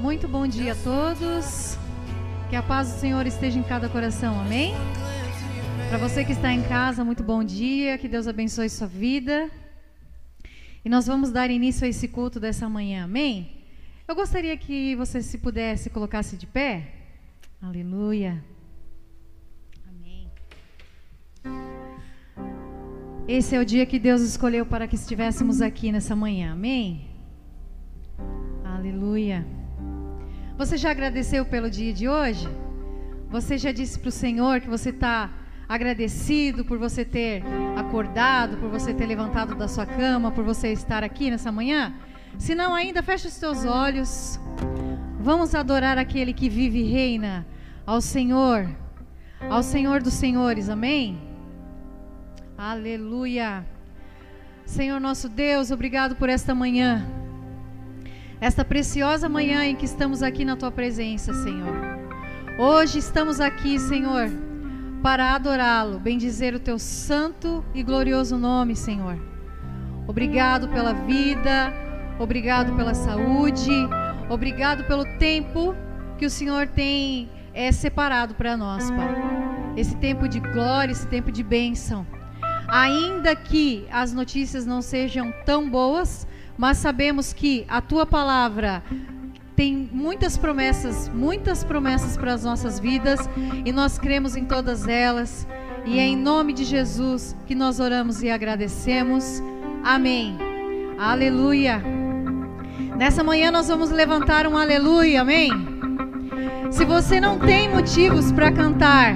Muito bom dia a todos. Que a paz do Senhor esteja em cada coração. Amém? Para você que está em casa, muito bom dia. Que Deus abençoe sua vida. E nós vamos dar início a esse culto dessa manhã. Amém? Eu gostaria que você, se pudesse, colocasse de pé. Aleluia. Amém. Esse é o dia que Deus escolheu para que estivéssemos aqui nessa manhã. Amém? Aleluia. Você já agradeceu pelo dia de hoje? Você já disse para o Senhor que você está agradecido por você ter acordado, por você ter levantado da sua cama, por você estar aqui nessa manhã? Se não ainda, feche os teus olhos. Vamos adorar aquele que vive e reina, ao Senhor, ao Senhor dos Senhores. Amém? Aleluia. Senhor nosso Deus, obrigado por esta manhã esta preciosa manhã em que estamos aqui na tua presença, Senhor. Hoje estamos aqui, Senhor, para adorá-lo, bendizer o teu santo e glorioso nome, Senhor. Obrigado pela vida, obrigado pela saúde, obrigado pelo tempo que o Senhor tem é, separado para nós, Pai. Esse tempo de glória, esse tempo de bênção. Ainda que as notícias não sejam tão boas, mas sabemos que a tua palavra tem muitas promessas, muitas promessas para as nossas vidas e nós cremos em todas elas. E é em nome de Jesus que nós oramos e agradecemos. Amém. Aleluia. Nessa manhã nós vamos levantar um aleluia, amém? Se você não tem motivos para cantar,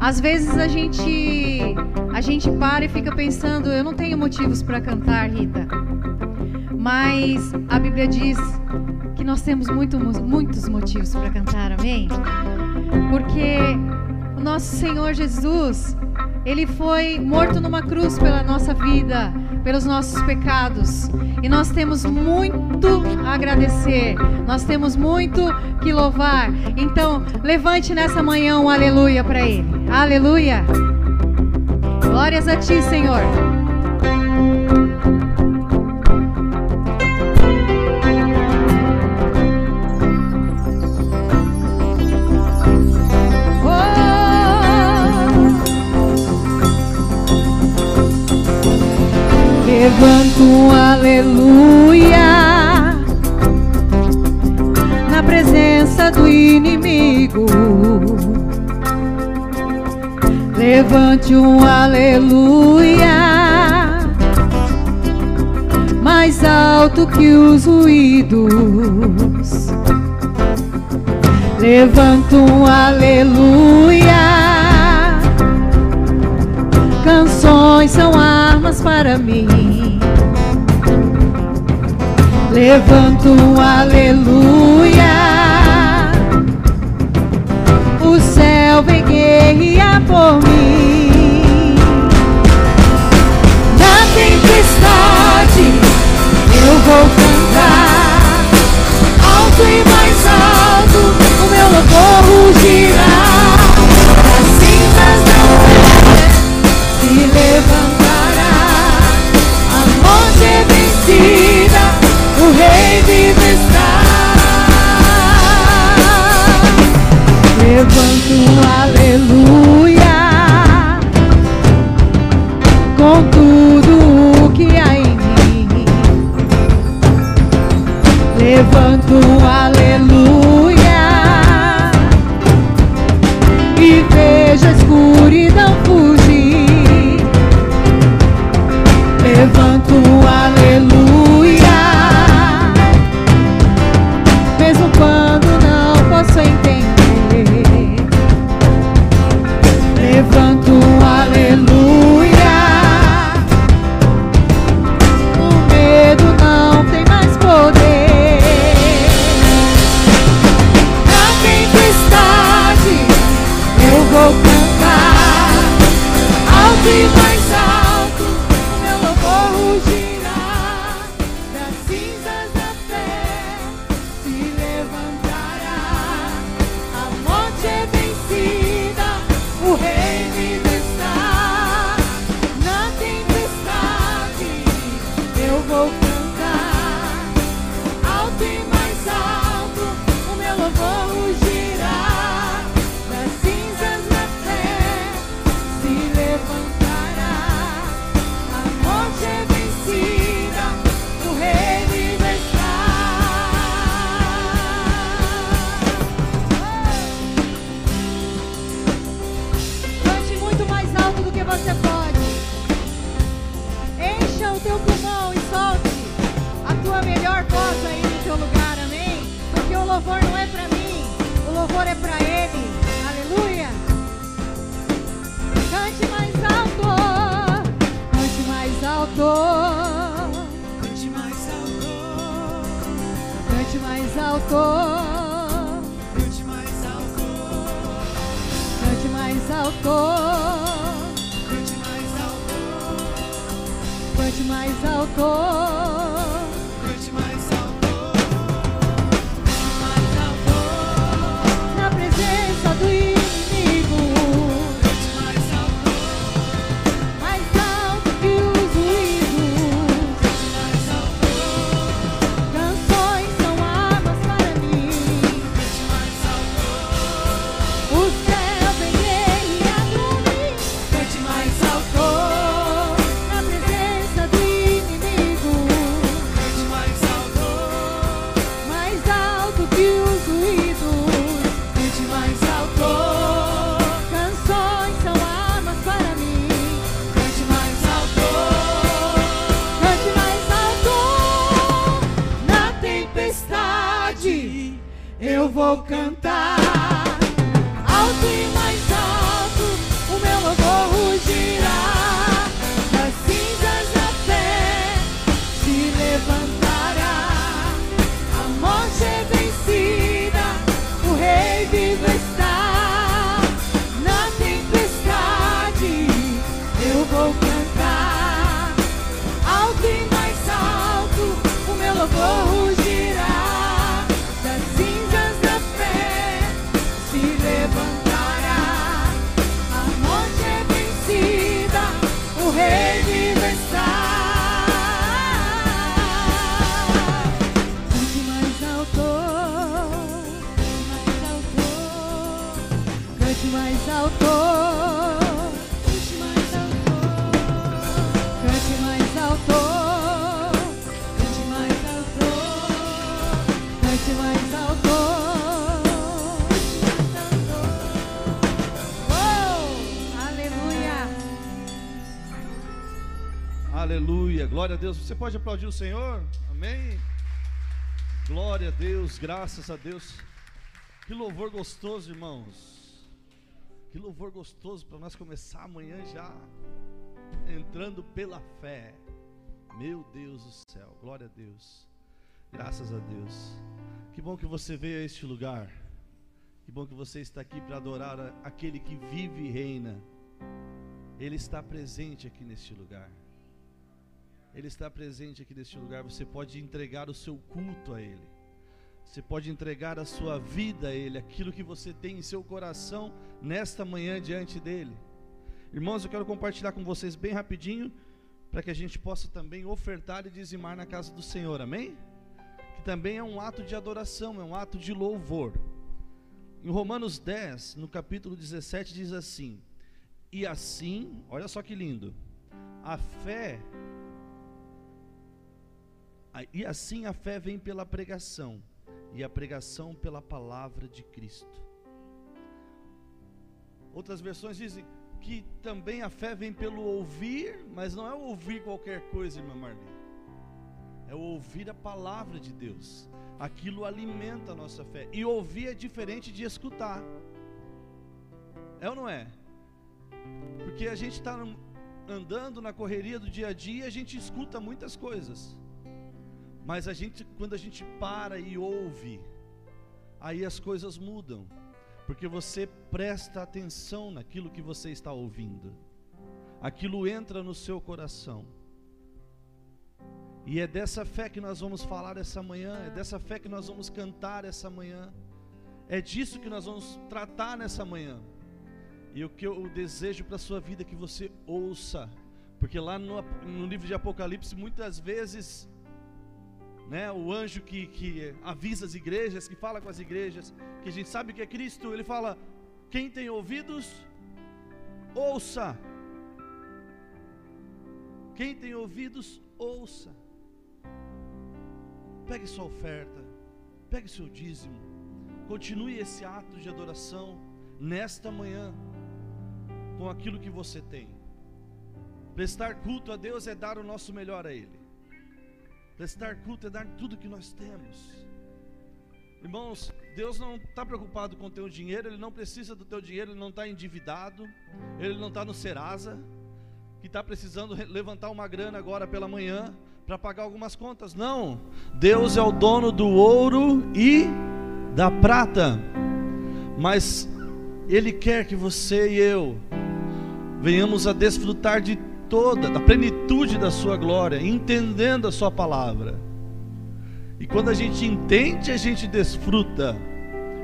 às vezes a gente a gente para e fica pensando, eu não tenho motivos para cantar, Rita. Mas a Bíblia diz que nós temos muito, muitos motivos para cantar, amém? Porque o nosso Senhor Jesus, ele foi morto numa cruz pela nossa vida, pelos nossos pecados. E nós temos muito a agradecer, nós temos muito que louvar. Então, levante nessa manhã um aleluia para Ele. Aleluia! Glórias a Ti, Senhor. Levanto um aleluia na presença do inimigo. Levante um aleluia mais alto que os ruídos. Levanto um aleluia Canções são armas para mim. Levanto um aleluia. O céu vem guerrear por mim. Na tempestade eu vou cantar alto e mais alto. O meu louvor rugirá. se levantará, a morte é vencida, rei vive está. Levanto aleluia com tudo o que há em mim. Levanto um aleluia mais alto. Cante mais alto. Cante mais alto. Glória a Deus. Você pode aplaudir o Senhor? Amém? Glória a Deus, graças a Deus. Que louvor gostoso, irmãos. Que louvor gostoso para nós começar amanhã já entrando pela fé. Meu Deus do céu, glória a Deus. Graças a Deus. Que bom que você veio a este lugar. Que bom que você está aqui para adorar aquele que vive e reina. Ele está presente aqui neste lugar. Ele está presente aqui neste lugar. Você pode entregar o seu culto a Ele. Você pode entregar a sua vida a Ele, aquilo que você tem em seu coração nesta manhã diante dele. Irmãos, eu quero compartilhar com vocês bem rapidinho, para que a gente possa também ofertar e dizimar na casa do Senhor, amém? Que também é um ato de adoração, é um ato de louvor. Em Romanos 10, no capítulo 17, diz assim: E assim, olha só que lindo, a fé E assim a fé vem pela pregação, e a pregação pela palavra de Cristo. Outras versões dizem que também a fé vem pelo ouvir, mas não é ouvir qualquer coisa, irmã Marli. É ouvir a palavra de Deus. Aquilo alimenta a nossa fé. E ouvir é diferente de escutar. É ou não é? Porque a gente está andando na correria do dia a dia, a gente escuta muitas coisas. Mas a gente, quando a gente para e ouve, aí as coisas mudam, porque você presta atenção naquilo que você está ouvindo, aquilo entra no seu coração, e é dessa fé que nós vamos falar essa manhã, é dessa fé que nós vamos cantar essa manhã, é disso que nós vamos tratar nessa manhã, e o que eu desejo para a sua vida é que você ouça, porque lá no, no livro de Apocalipse, muitas vezes né, o anjo que, que avisa as igrejas, que fala com as igrejas, que a gente sabe que é Cristo, ele fala: quem tem ouvidos, ouça. Quem tem ouvidos, ouça. Pegue sua oferta, pegue seu dízimo, continue esse ato de adoração nesta manhã, com aquilo que você tem. Prestar culto a Deus é dar o nosso melhor a Ele. Prestar culto é dar tudo que nós temos. Irmãos, Deus não está preocupado com o teu dinheiro, Ele não precisa do teu dinheiro, Ele não está endividado, Ele não está no Serasa. que está precisando re- levantar uma grana agora pela manhã para pagar algumas contas. Não. Deus é o dono do ouro e da prata. Mas Ele quer que você e eu venhamos a desfrutar de toda, da plenitude da Sua glória, entendendo a Sua palavra. E quando a gente entende, a gente desfruta.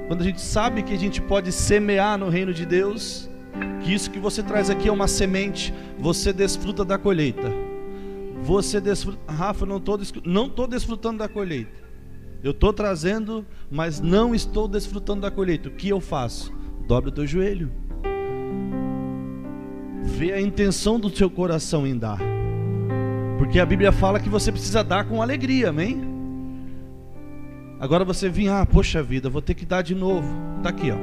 Quando a gente sabe que a gente pode semear no reino de Deus, que isso que você traz aqui é uma semente, você desfruta da colheita. Você desfruta. Rafa, eu não estou não tô desfrutando da colheita. Eu estou trazendo, mas não estou desfrutando da colheita. O que eu faço? Dobre o teu joelho. Vê a intenção do seu coração em dar. Porque a Bíblia fala que você precisa dar com alegria, amém? Agora você vem, ah, poxa vida, vou ter que dar de novo. Tá aqui, ó.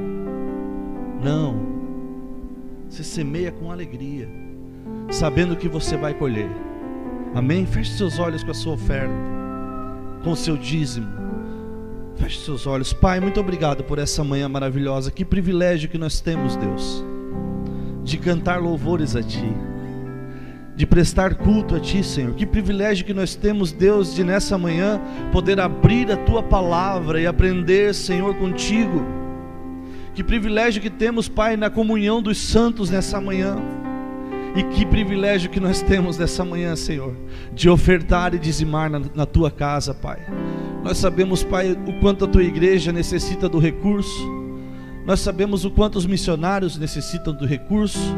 Não. Você semeia com alegria, sabendo que você vai colher. Amém? Feche seus olhos com a sua oferta, com o seu dízimo. Feche seus olhos. Pai, muito obrigado por essa manhã maravilhosa. Que privilégio que nós temos, Deus, de cantar louvores a Ti, de prestar culto a Ti, Senhor. Que privilégio que nós temos, Deus, de nessa manhã poder abrir a Tua palavra e aprender, Senhor, contigo. Que privilégio que temos, Pai, na comunhão dos santos nessa manhã. E que privilégio que nós temos nessa manhã, Senhor, de ofertar e dizimar na, na tua casa, Pai. Nós sabemos, Pai, o quanto a tua igreja necessita do recurso, nós sabemos o quanto os missionários necessitam do recurso,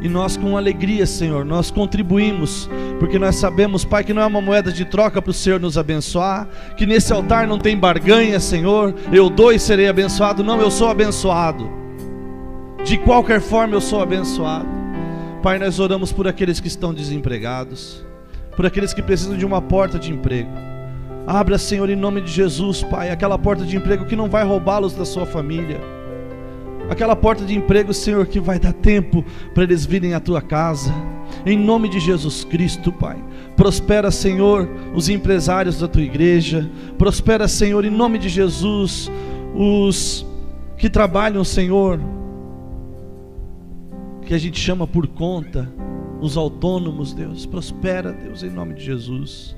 e nós, com alegria, Senhor, nós contribuímos, porque nós sabemos, Pai, que não é uma moeda de troca para o Senhor nos abençoar, que nesse altar não tem barganha, Senhor, eu dou e serei abençoado. Não, eu sou abençoado, de qualquer forma eu sou abençoado. Pai, nós oramos por aqueles que estão desempregados, por aqueles que precisam de uma porta de emprego. Abra, Senhor, em nome de Jesus, Pai, aquela porta de emprego que não vai roubá-los da sua família. Aquela porta de emprego, Senhor, que vai dar tempo para eles virem à tua casa. Em nome de Jesus Cristo, Pai. Prospera, Senhor, os empresários da tua igreja. Prospera, Senhor, em nome de Jesus, os que trabalham, Senhor, que a gente chama por conta, os autônomos, Deus. Prospera, Deus, em nome de Jesus.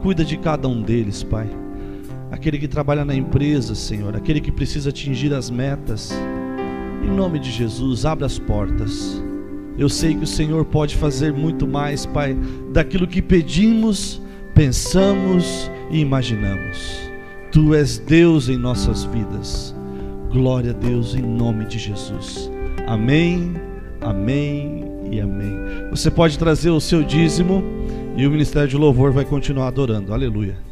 Cuida de cada um deles, Pai. Aquele que trabalha na empresa, Senhor, aquele que precisa atingir as metas. Em nome de Jesus, abra as portas. Eu sei que o Senhor pode fazer muito mais, Pai, daquilo que pedimos, pensamos e imaginamos. Tu és Deus em nossas vidas. Glória a Deus em nome de Jesus. Amém, amém e amém. Você pode trazer o seu dízimo e o Ministério de Louvor vai continuar adorando. Aleluia.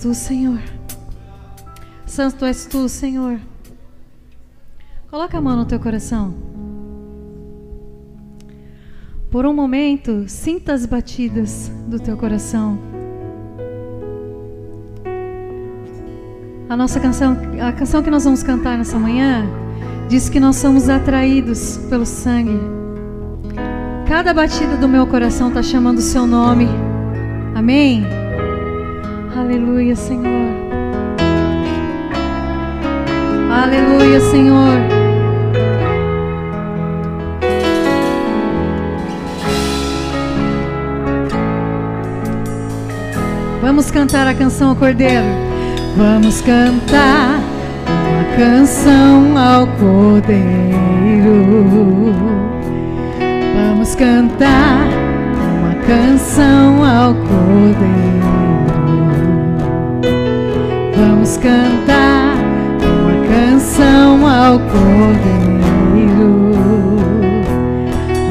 Tu, Senhor. Santo és tu, Senhor. Coloca a mão no teu coração. Por um momento, sinta as batidas do teu coração. A nossa canção, a canção que nós vamos cantar nessa manhã, diz que nós somos atraídos pelo sangue. Cada batida do meu coração está chamando o seu nome. Amém? Aleluia, Senhor. Aleluia, Senhor. Vamos cantar a canção ao Cordeiro. Vamos cantar uma canção ao Cordeiro. Vamos cantar uma canção ao Cordeiro. Cantar uma canção ao Cordeiro.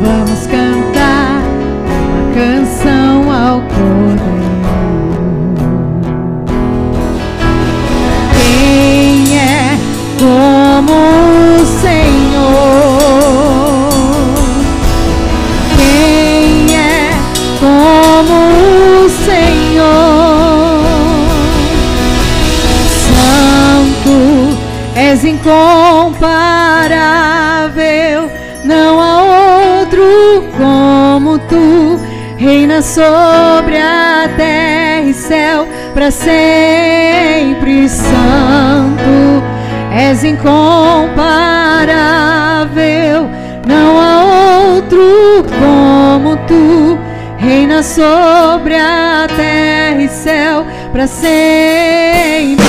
Vamos cantar uma canção ao Cordeiro. Quem é como és incomparável, não há outro como tu. Reina sobre a terra e céu para sempre, Santo. És incomparável, não há outro como tu. Reina sobre a terra e céu para sempre.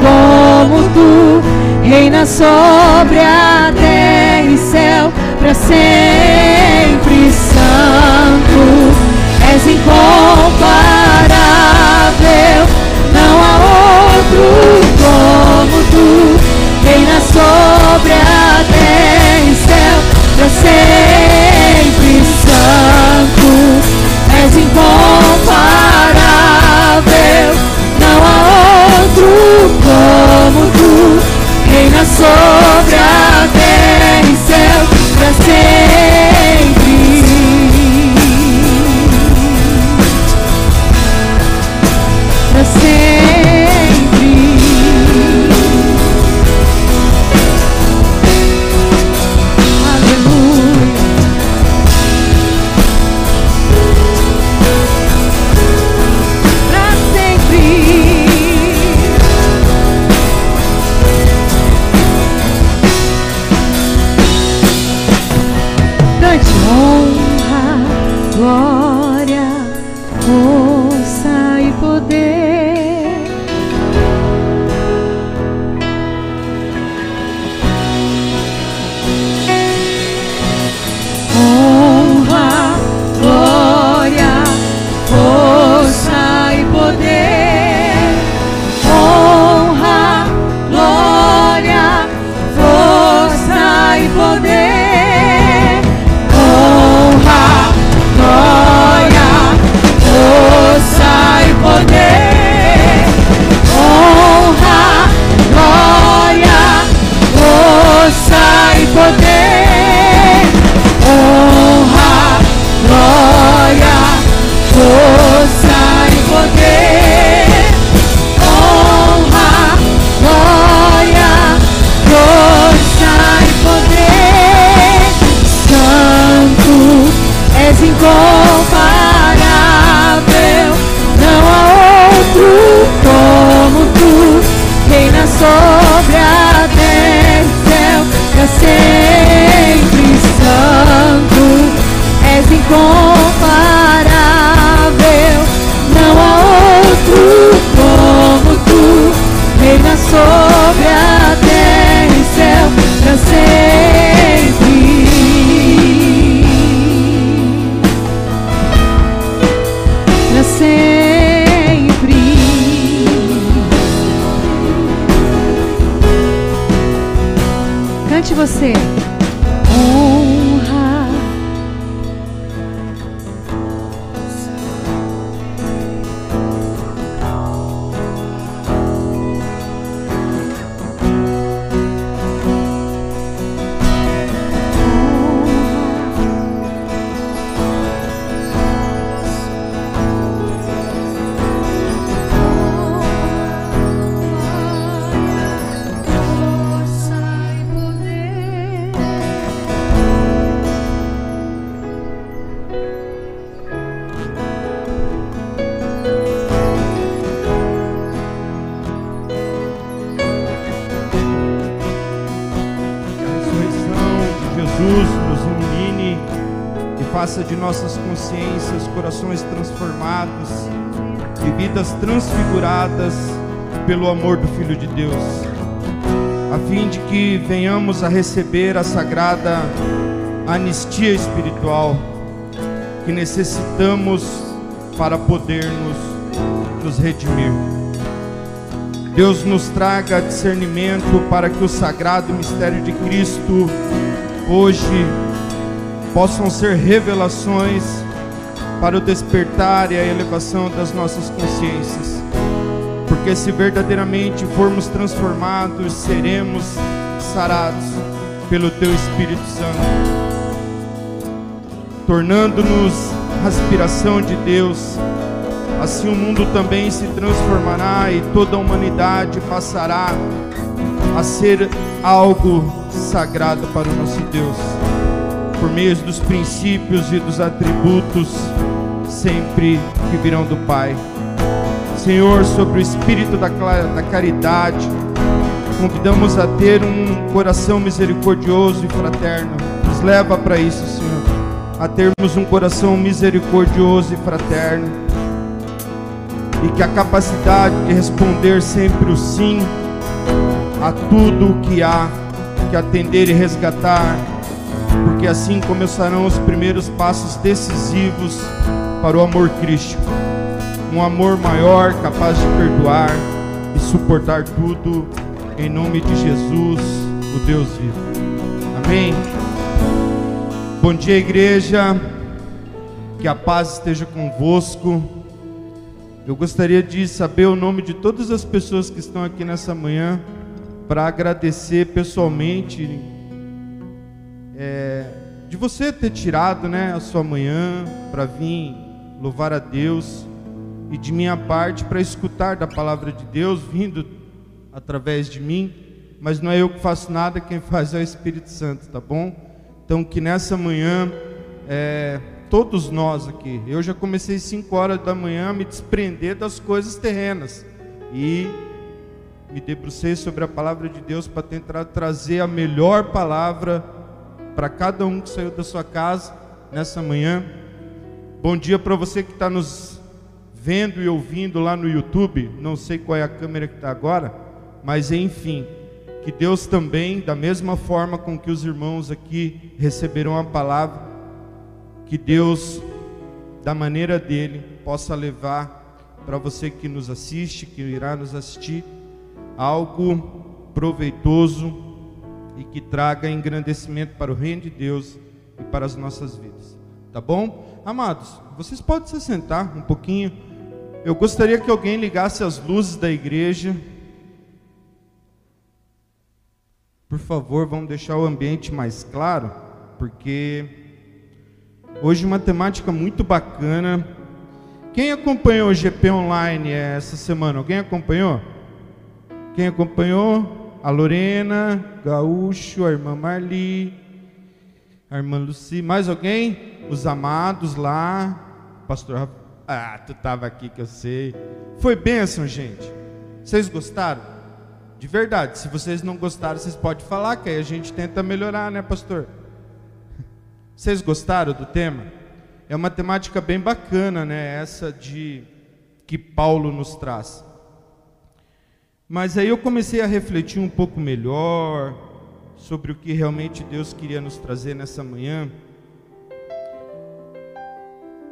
Como tu, reina sobre a terra e céu para sempre santo. És incomparável, não há outro como tu, reina sobre a terra e céu para sempre santo. Reina sobre a terra e céu para sempre. Venhamos a receber a sagrada anistia espiritual que necessitamos para podermos nos redimir. Deus nos traga discernimento para que o sagrado mistério de Cristo hoje possam ser revelações para o despertar e a elevação das nossas consciências. Porque se verdadeiramente formos transformados, seremos sarados pelo teu Espírito Santo, tornando-nos aspiração de Deus. Assim o mundo também se transformará e toda a humanidade passará a ser algo sagrado para o nosso Deus, por meio dos princípios e dos atributos sempre que virão do Pai. Senhor, sobre o espírito da, da caridade, convidamos a ter um coração misericordioso e fraterno. Nos leva para isso, Senhor, a termos um coração misericordioso e fraterno e que a capacidade de responder sempre o sim a tudo o que há que atender e resgatar, porque assim começarão os primeiros passos decisivos para o amor crístico. Um amor maior, capaz de perdoar e suportar tudo, em nome de Jesus, o Deus vivo. Amém. Bom dia, igreja. Que a paz esteja convosco. Eu gostaria de saber o nome de todas as pessoas que estão aqui nessa manhã para agradecer pessoalmente é, de você ter tirado né, a sua manhã para vir louvar a Deus e de minha parte para escutar da palavra de Deus vindo através de mim, mas não é eu que faço nada, quem faz é o Espírito Santo, tá bom? Então que nessa manhã é, todos nós aqui, eu já comecei 5 horas da manhã a me desprender das coisas terrenas e me debrucei sobre a palavra de Deus para tentar trazer a melhor palavra para cada um que saiu da sua casa nessa manhã. Bom dia para você que está nos vendo e ouvindo lá no YouTube. Não sei qual é a câmera que está agora, mas enfim, que Deus também, da mesma forma com que os irmãos aqui receberam a palavra, que Deus, da maneira dele, possa levar para você que nos assiste, que irá nos assistir algo proveitoso e que traga engrandecimento para o reino de Deus e para as nossas vidas. Tá bom? Amados, vocês podem se sentar um pouquinho. Eu gostaria que alguém ligasse as luzes da igreja. Por favor, vamos deixar o ambiente mais claro, porque hoje uma temática muito bacana. Quem acompanhou o GP Online essa semana? Alguém acompanhou? Quem acompanhou? A Lorena, Gaúcho, a irmã Marli, a irmã Luci, mais alguém? Os amados lá, pastor. Ah, tu estava aqui que eu sei. Foi bênção, gente. Vocês gostaram? De verdade, se vocês não gostaram, vocês podem falar, que aí a gente tenta melhorar, né, pastor? Vocês gostaram do tema? É uma temática bem bacana, né? Essa de que Paulo nos traz. Mas aí eu comecei a refletir um pouco melhor sobre o que realmente Deus queria nos trazer nessa manhã.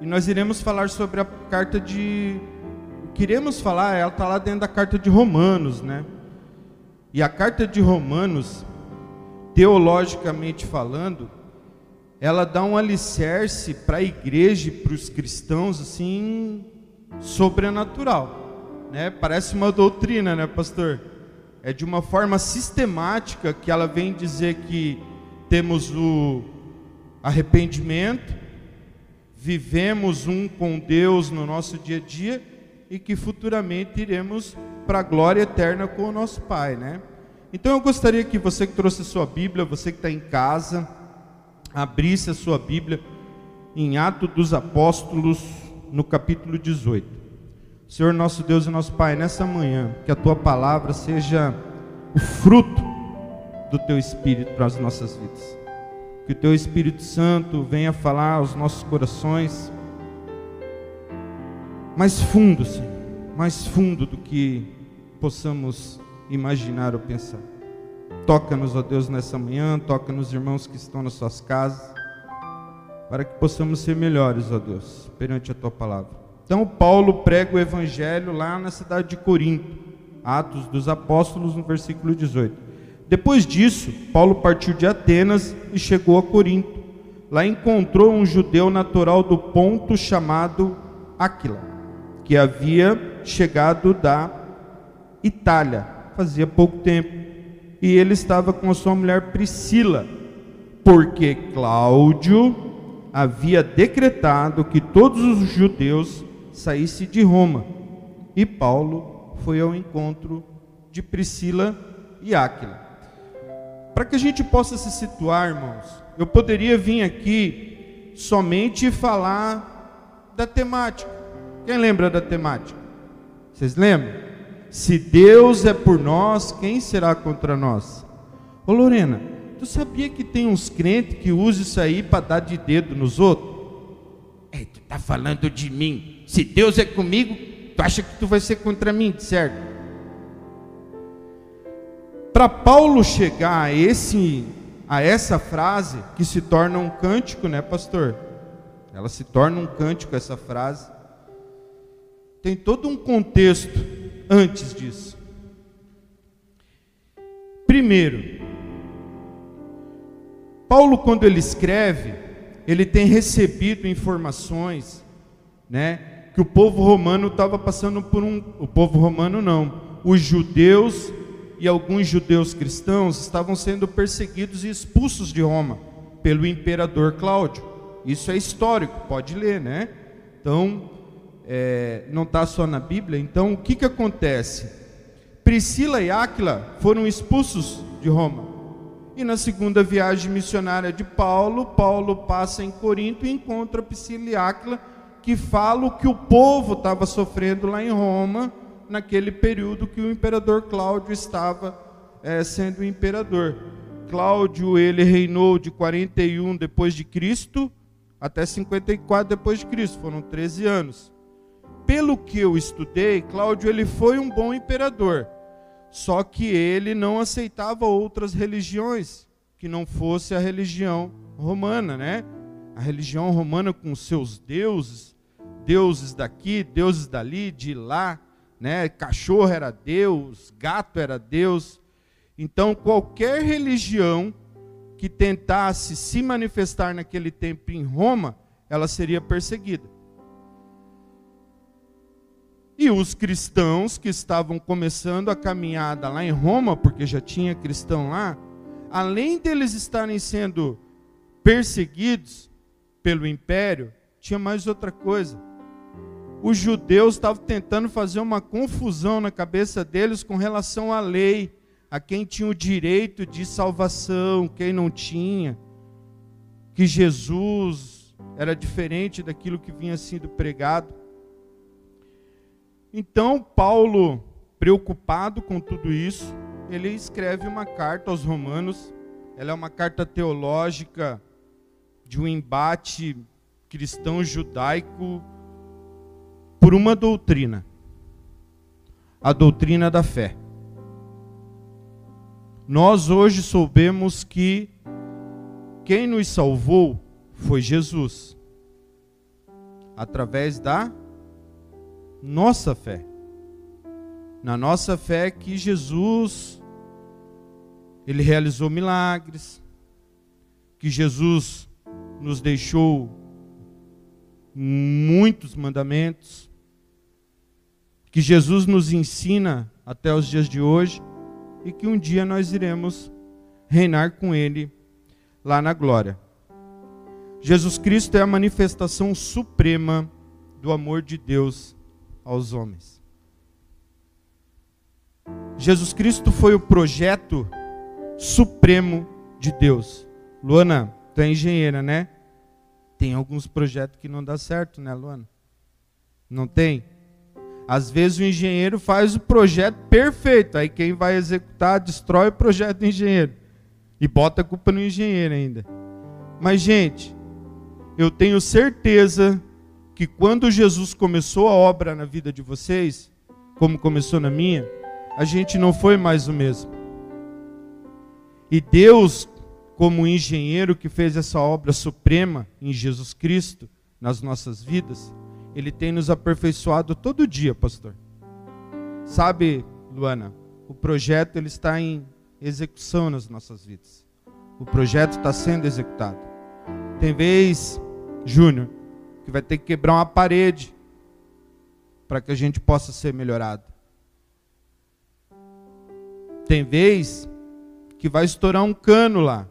E nós iremos falar sobre a carta de. Queremos falar, ela está lá dentro da carta de Romanos, né? E a carta de Romanos, teologicamente falando, ela dá um alicerce para a igreja e para os cristãos, assim, sobrenatural né? Parece uma doutrina, né, pastor? É de uma forma sistemática que ela vem dizer que temos o arrependimento, vivemos um com Deus no nosso dia a dia e que futuramente iremos para a glória eterna com o nosso Pai, né? Então eu gostaria que você que trouxe a sua Bíblia, você que está em casa, abrisse a sua Bíblia em Atos dos Apóstolos, no capítulo 18. Senhor nosso Deus e nosso Pai, nessa manhã, que a tua palavra seja o fruto do teu espírito para as nossas vidas. Que o teu Espírito Santo venha falar aos nossos corações mais fundo, Senhor, mais fundo do que possamos imaginar ou pensar. Toca-nos, ó Deus, nessa manhã, toca nos irmãos que estão nas suas casas, para que possamos ser melhores, ó Deus, perante a tua palavra. Então, Paulo prega o evangelho lá na cidade de Corinto, Atos dos Apóstolos, no versículo 18. Depois disso, Paulo partiu de Atenas e chegou a Corinto. Lá encontrou um judeu natural do Ponto chamado Aquila, que havia chegado da Itália fazia pouco tempo. E ele estava com a sua mulher Priscila, porque Cláudio havia decretado que todos os judeus saísse de Roma. E Paulo foi ao encontro de Priscila e Áquila. Para que a gente possa se situar, irmãos, eu poderia vir aqui somente falar da temática. Quem lembra da temática? Vocês lembram? Se Deus é por nós, quem será contra nós? Ô Lorena, tu sabia que tem uns crentes que usam isso aí para dar de dedo nos outros? É, tu está falando de mim. Se Deus é comigo, Tu acha que tu vai ser contra mim, certo? Para Paulo chegar a esse a essa frase que se torna um cântico, né, pastor? Ela se torna um cântico essa frase. Tem todo um contexto antes disso. Primeiro, Paulo quando ele escreve, ele tem recebido informações, né, que o povo romano estava passando por um, o povo romano não, os judeus e alguns judeus cristãos estavam sendo perseguidos e expulsos de Roma pelo imperador Cláudio. Isso é histórico, pode ler, né? Então, é, não está só na Bíblia. Então, o que, que acontece? Priscila e Áquila foram expulsos de Roma. E na segunda viagem missionária de Paulo, Paulo passa em Corinto e encontra Priscila e Áquila, que falam o que o povo estava sofrendo lá em Roma naquele período que o imperador Cláudio estava é, sendo imperador. Cláudio ele reinou de 41 depois de Cristo até 54 depois de Cristo, foram 13 anos. Pelo que eu estudei, Cláudio ele foi um bom imperador. Só que ele não aceitava outras religiões que não fosse a religião romana, né? A religião romana com seus deuses, deuses daqui, deuses dali, de lá, né? Cachorro era Deus, gato era Deus. Então, qualquer religião que tentasse se manifestar naquele tempo em Roma, ela seria perseguida. E os cristãos que estavam começando a caminhada lá em Roma, porque já tinha cristão lá, além deles estarem sendo perseguidos pelo império, tinha mais outra coisa os judeus estavam tentando fazer uma confusão na cabeça deles com relação à lei, a quem tinha o direito de salvação, quem não tinha, que Jesus era diferente daquilo que vinha sendo pregado. Então, Paulo, preocupado com tudo isso, ele escreve uma carta aos Romanos. Ela é uma carta teológica de um embate cristão judaico por uma doutrina, a doutrina da fé. Nós hoje soubemos que quem nos salvou foi Jesus, através da nossa fé. Na nossa fé que Jesus ele realizou milagres, que Jesus nos deixou muitos mandamentos, que Jesus nos ensina até os dias de hoje e que um dia nós iremos reinar com Ele lá na glória. Jesus Cristo é a manifestação suprema do amor de Deus aos homens. Jesus Cristo foi o projeto supremo de Deus. Luana, tu é engenheira, né? Tem alguns projetos que não dá certo, né, Luana? Não tem? Às vezes o engenheiro faz o projeto perfeito, aí quem vai executar destrói o projeto do engenheiro e bota a culpa no engenheiro ainda. Mas gente, eu tenho certeza que quando Jesus começou a obra na vida de vocês, como começou na minha, a gente não foi mais o mesmo. E Deus, como engenheiro que fez essa obra suprema em Jesus Cristo nas nossas vidas, ele tem nos aperfeiçoado todo dia, pastor. Sabe, Luana, o projeto ele está em execução nas nossas vidas. O projeto está sendo executado. Tem vez, Júnior, que vai ter que quebrar uma parede para que a gente possa ser melhorado. Tem vez que vai estourar um cano lá.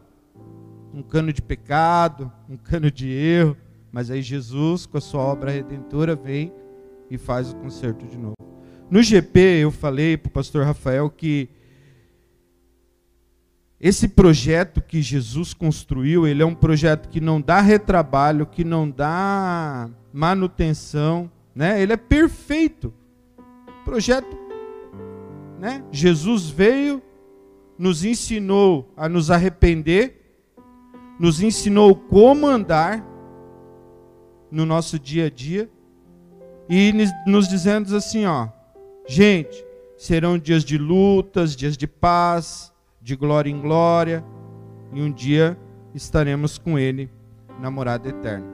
Um cano de pecado, um cano de erro mas aí Jesus, com a sua obra redentora, vem e faz o conserto de novo. No GP, eu falei para o pastor Rafael que esse projeto que Jesus construiu, ele é um projeto que não dá retrabalho, que não dá manutenção, né? Ele é perfeito. Projeto, né? Jesus veio, nos ensinou a nos arrepender, nos ensinou como andar, no nosso dia a dia. e nos dizendo assim, ó, gente, serão dias de lutas, dias de paz, de glória em glória, e um dia estaremos com Ele na morada eterna.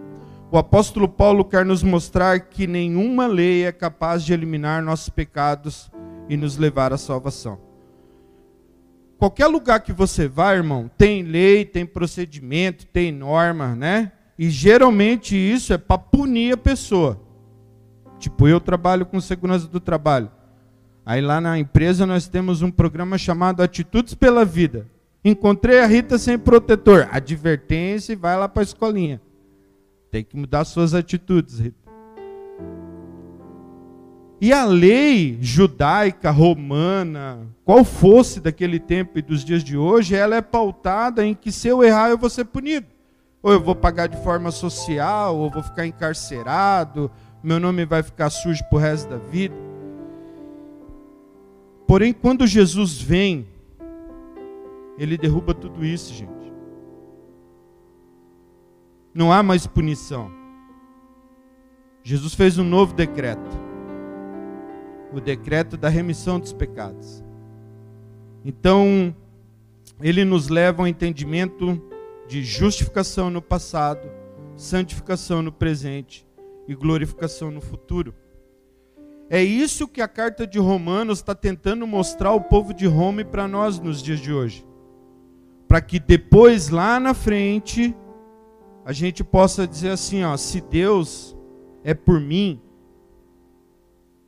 O apóstolo Paulo quer nos mostrar que nenhuma lei é capaz de eliminar nossos pecados e nos levar à salvação. Qualquer lugar que você vá, irmão, tem lei, tem procedimento, tem norma, né? E geralmente isso é para punir a pessoa. Tipo, eu trabalho com segurança do trabalho. Aí lá na empresa nós temos um programa chamado Atitudes pela Vida. Encontrei a Rita sem protetor. Advertência e vai lá para a escolinha. Tem que mudar suas atitudes, Rita. E a lei judaica, romana, qual fosse daquele tempo e dos dias de hoje, ela é pautada em que se eu errar eu vou ser punido. Ou eu vou pagar de forma social, ou vou ficar encarcerado, meu nome vai ficar sujo pro resto da vida. Porém, quando Jesus vem, ele derruba tudo isso, gente. Não há mais punição. Jesus fez um novo decreto o decreto da remissão dos pecados. Então, ele nos leva ao entendimento de justificação no passado, santificação no presente e glorificação no futuro. É isso que a carta de Romanos está tentando mostrar ao povo de Roma e para nós nos dias de hoje para que depois lá na frente a gente possa dizer assim, ó, se Deus é por mim,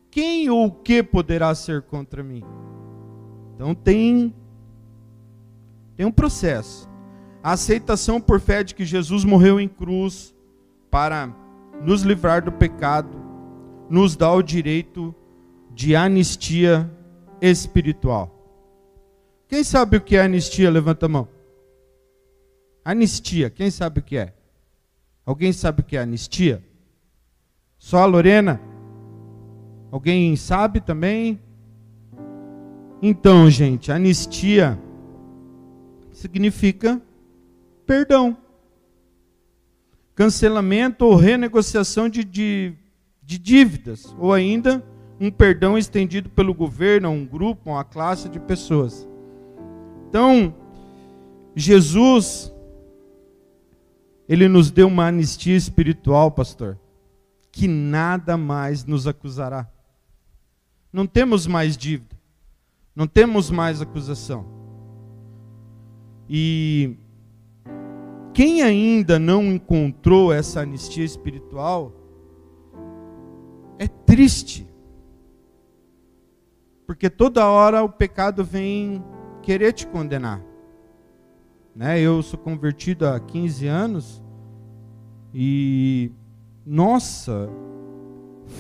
quem ou o que poderá ser contra mim? Então tem tem um processo. A aceitação por fé de que Jesus morreu em cruz para nos livrar do pecado, nos dá o direito de anistia espiritual. Quem sabe o que é anistia? Levanta a mão. Anistia, quem sabe o que é? Alguém sabe o que é anistia? Só a Lorena? Alguém sabe também? Então, gente, anistia significa perdão. Cancelamento ou renegociação de, de, de dívidas, ou ainda um perdão estendido pelo governo a um grupo, a uma classe de pessoas. Então, Jesus ele nos deu uma anistia espiritual, pastor, que nada mais nos acusará. Não temos mais dívida, não temos mais acusação. E quem ainda não encontrou essa anistia espiritual, é triste. Porque toda hora o pecado vem querer te condenar. Né? Eu sou convertido há 15 anos e nossa,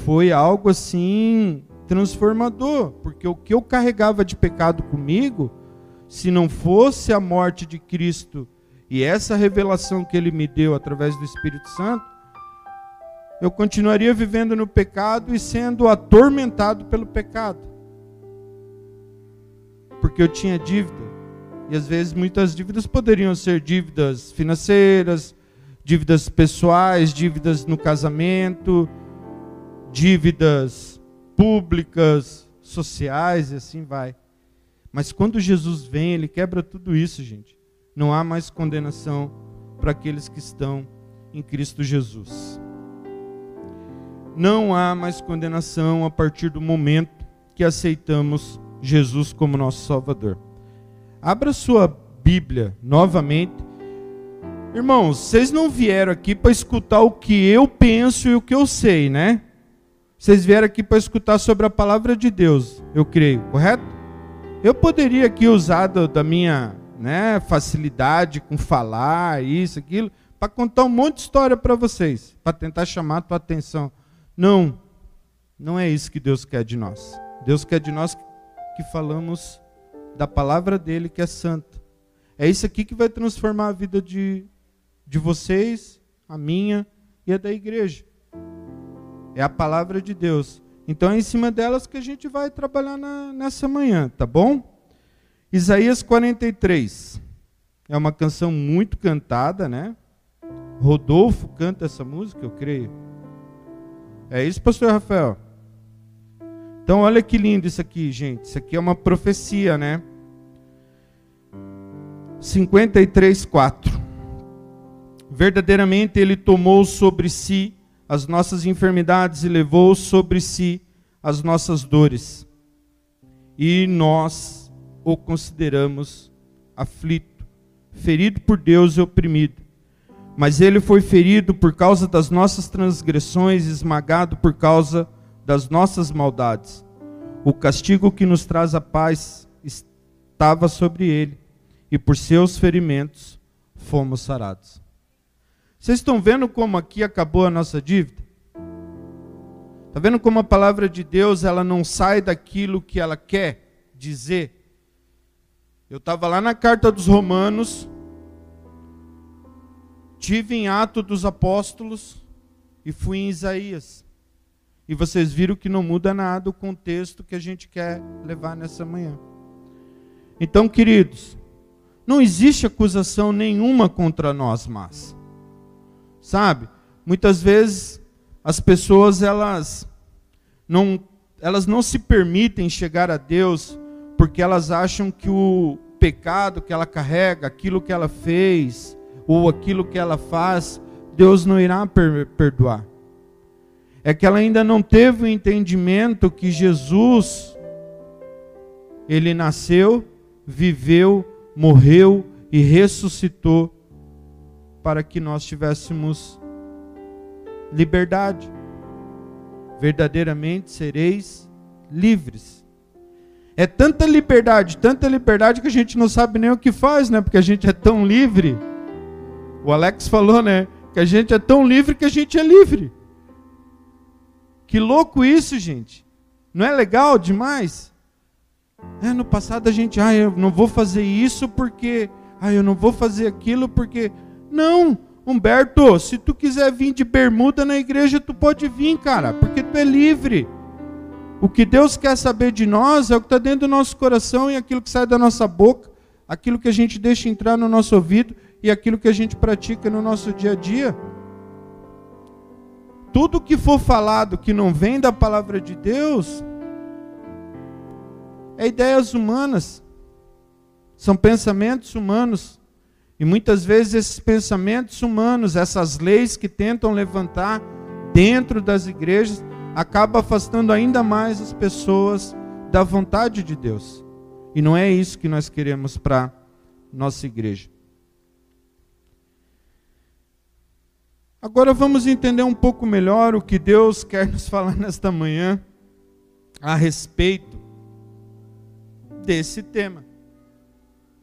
foi algo assim transformador, porque o que eu carregava de pecado comigo, se não fosse a morte de Cristo e essa revelação que ele me deu através do Espírito Santo, eu continuaria vivendo no pecado e sendo atormentado pelo pecado. Porque eu tinha dívida. E às vezes muitas dívidas poderiam ser dívidas financeiras, dívidas pessoais, dívidas no casamento, dívidas públicas, sociais e assim vai. Mas quando Jesus vem, ele quebra tudo isso, gente. Não há mais condenação para aqueles que estão em Cristo Jesus. Não há mais condenação a partir do momento que aceitamos Jesus como nosso Salvador. Abra sua Bíblia novamente. Irmãos, vocês não vieram aqui para escutar o que eu penso e o que eu sei, né? Vocês vieram aqui para escutar sobre a palavra de Deus, eu creio, correto? Eu poderia aqui usar da minha né, facilidade com falar, isso, aquilo, para contar um monte de história para vocês, para tentar chamar a tua atenção. Não, não é isso que Deus quer de nós. Deus quer de nós que falamos da palavra dele que é santa. É isso aqui que vai transformar a vida de, de vocês, a minha e a da igreja. É a palavra de Deus. Então é em cima delas que a gente vai trabalhar na, nessa manhã, tá bom? Isaías 43. É uma canção muito cantada, né? Rodolfo canta essa música, eu creio. É isso, pastor Rafael? Então, olha que lindo isso aqui, gente. Isso aqui é uma profecia, né? 53, 4. Verdadeiramente ele tomou sobre si as nossas enfermidades e levou sobre si as nossas dores. E nós o consideramos aflito, ferido por Deus e oprimido. Mas ele foi ferido por causa das nossas transgressões, esmagado por causa das nossas maldades. O castigo que nos traz a paz estava sobre ele, e por seus ferimentos fomos sarados. Vocês estão vendo como aqui acabou a nossa dívida? Está vendo como a palavra de Deus ela não sai daquilo que ela quer dizer? Eu estava lá na carta dos Romanos, tive em Ato dos Apóstolos e fui em Isaías. E vocês viram que não muda nada o contexto que a gente quer levar nessa manhã. Então, queridos, não existe acusação nenhuma contra nós, mas sabe? Muitas vezes as pessoas elas não elas não se permitem chegar a Deus porque elas acham que o pecado que ela carrega, aquilo que ela fez ou aquilo que ela faz, Deus não irá perdoar é que ela ainda não teve o entendimento que Jesus, ele nasceu, viveu, morreu e ressuscitou para que nós tivéssemos liberdade. Verdadeiramente sereis livres. É tanta liberdade, tanta liberdade que a gente não sabe nem o que faz, né? Porque a gente é tão livre. O Alex falou, né? Que a gente é tão livre que a gente é livre. Que louco isso, gente. Não é legal demais? É, no passado a gente, ah, eu não vou fazer isso porque, ah, eu não vou fazer aquilo porque. Não, Humberto, se tu quiser vir de bermuda na igreja, tu pode vir, cara, porque tu é livre. O que Deus quer saber de nós é o que está dentro do nosso coração e aquilo que sai da nossa boca, aquilo que a gente deixa entrar no nosso ouvido e aquilo que a gente pratica no nosso dia a dia tudo que for falado que não vem da palavra de Deus é ideias humanas, são pensamentos humanos. E muitas vezes esses pensamentos humanos, essas leis que tentam levantar dentro das igrejas, acaba afastando ainda mais as pessoas da vontade de Deus. E não é isso que nós queremos para nossa igreja. Agora vamos entender um pouco melhor o que Deus quer nos falar nesta manhã a respeito desse tema.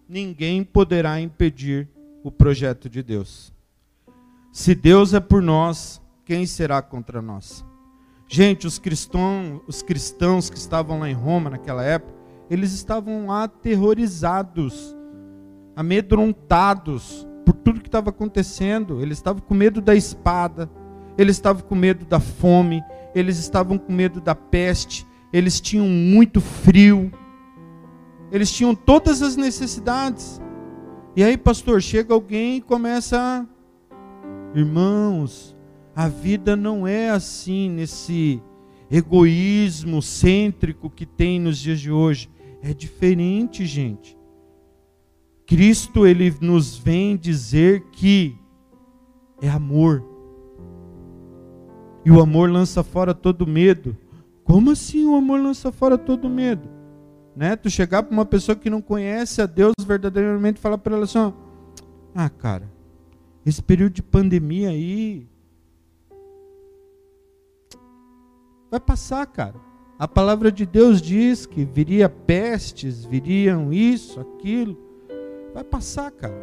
Ninguém poderá impedir o projeto de Deus. Se Deus é por nós, quem será contra nós? Gente, os cristãos, os cristãos que estavam lá em Roma naquela época, eles estavam aterrorizados, amedrontados por tudo que estava acontecendo. Eles estavam com medo da espada, eles estavam com medo da fome, eles estavam com medo da peste, eles tinham muito frio, eles tinham todas as necessidades. E aí, pastor, chega alguém e começa a. Irmãos, a vida não é assim nesse egoísmo cêntrico que tem nos dias de hoje. É diferente, gente. Cristo ele nos vem dizer que é amor. E o amor lança fora todo medo. Como assim o amor lança fora todo medo? Né? Tu chegar para uma pessoa que não conhece a Deus verdadeiramente e falar para ela assim: Ah, cara, esse período de pandemia aí vai passar, cara. A palavra de Deus diz que viria pestes, viriam isso, aquilo. Vai passar, cara.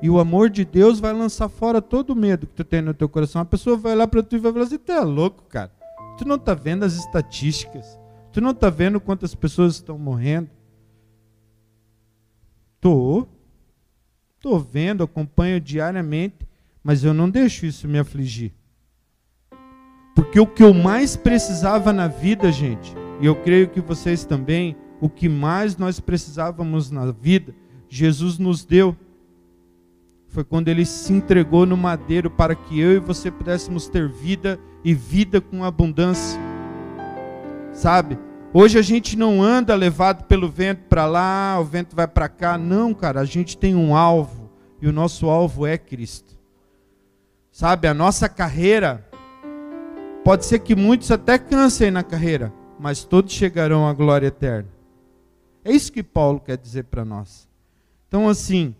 E o amor de Deus vai lançar fora todo o medo que tu tem no teu coração. A pessoa vai lá para tu e vai falar assim: tu é louco, cara. Tu não está vendo as estatísticas. Tu não está vendo quantas pessoas estão morrendo. Tô. Tô vendo, acompanho diariamente, mas eu não deixo isso me afligir. Porque o que eu mais precisava na vida, gente, e eu creio que vocês também, o que mais nós precisávamos na vida Jesus nos deu foi quando ele se entregou no madeiro para que eu e você pudéssemos ter vida e vida com abundância. Sabe? Hoje a gente não anda levado pelo vento para lá, o vento vai para cá. Não, cara, a gente tem um alvo e o nosso alvo é Cristo. Sabe, a nossa carreira pode ser que muitos até cansem na carreira, mas todos chegarão à glória eterna. É isso que Paulo quer dizer para nós. Então, assim,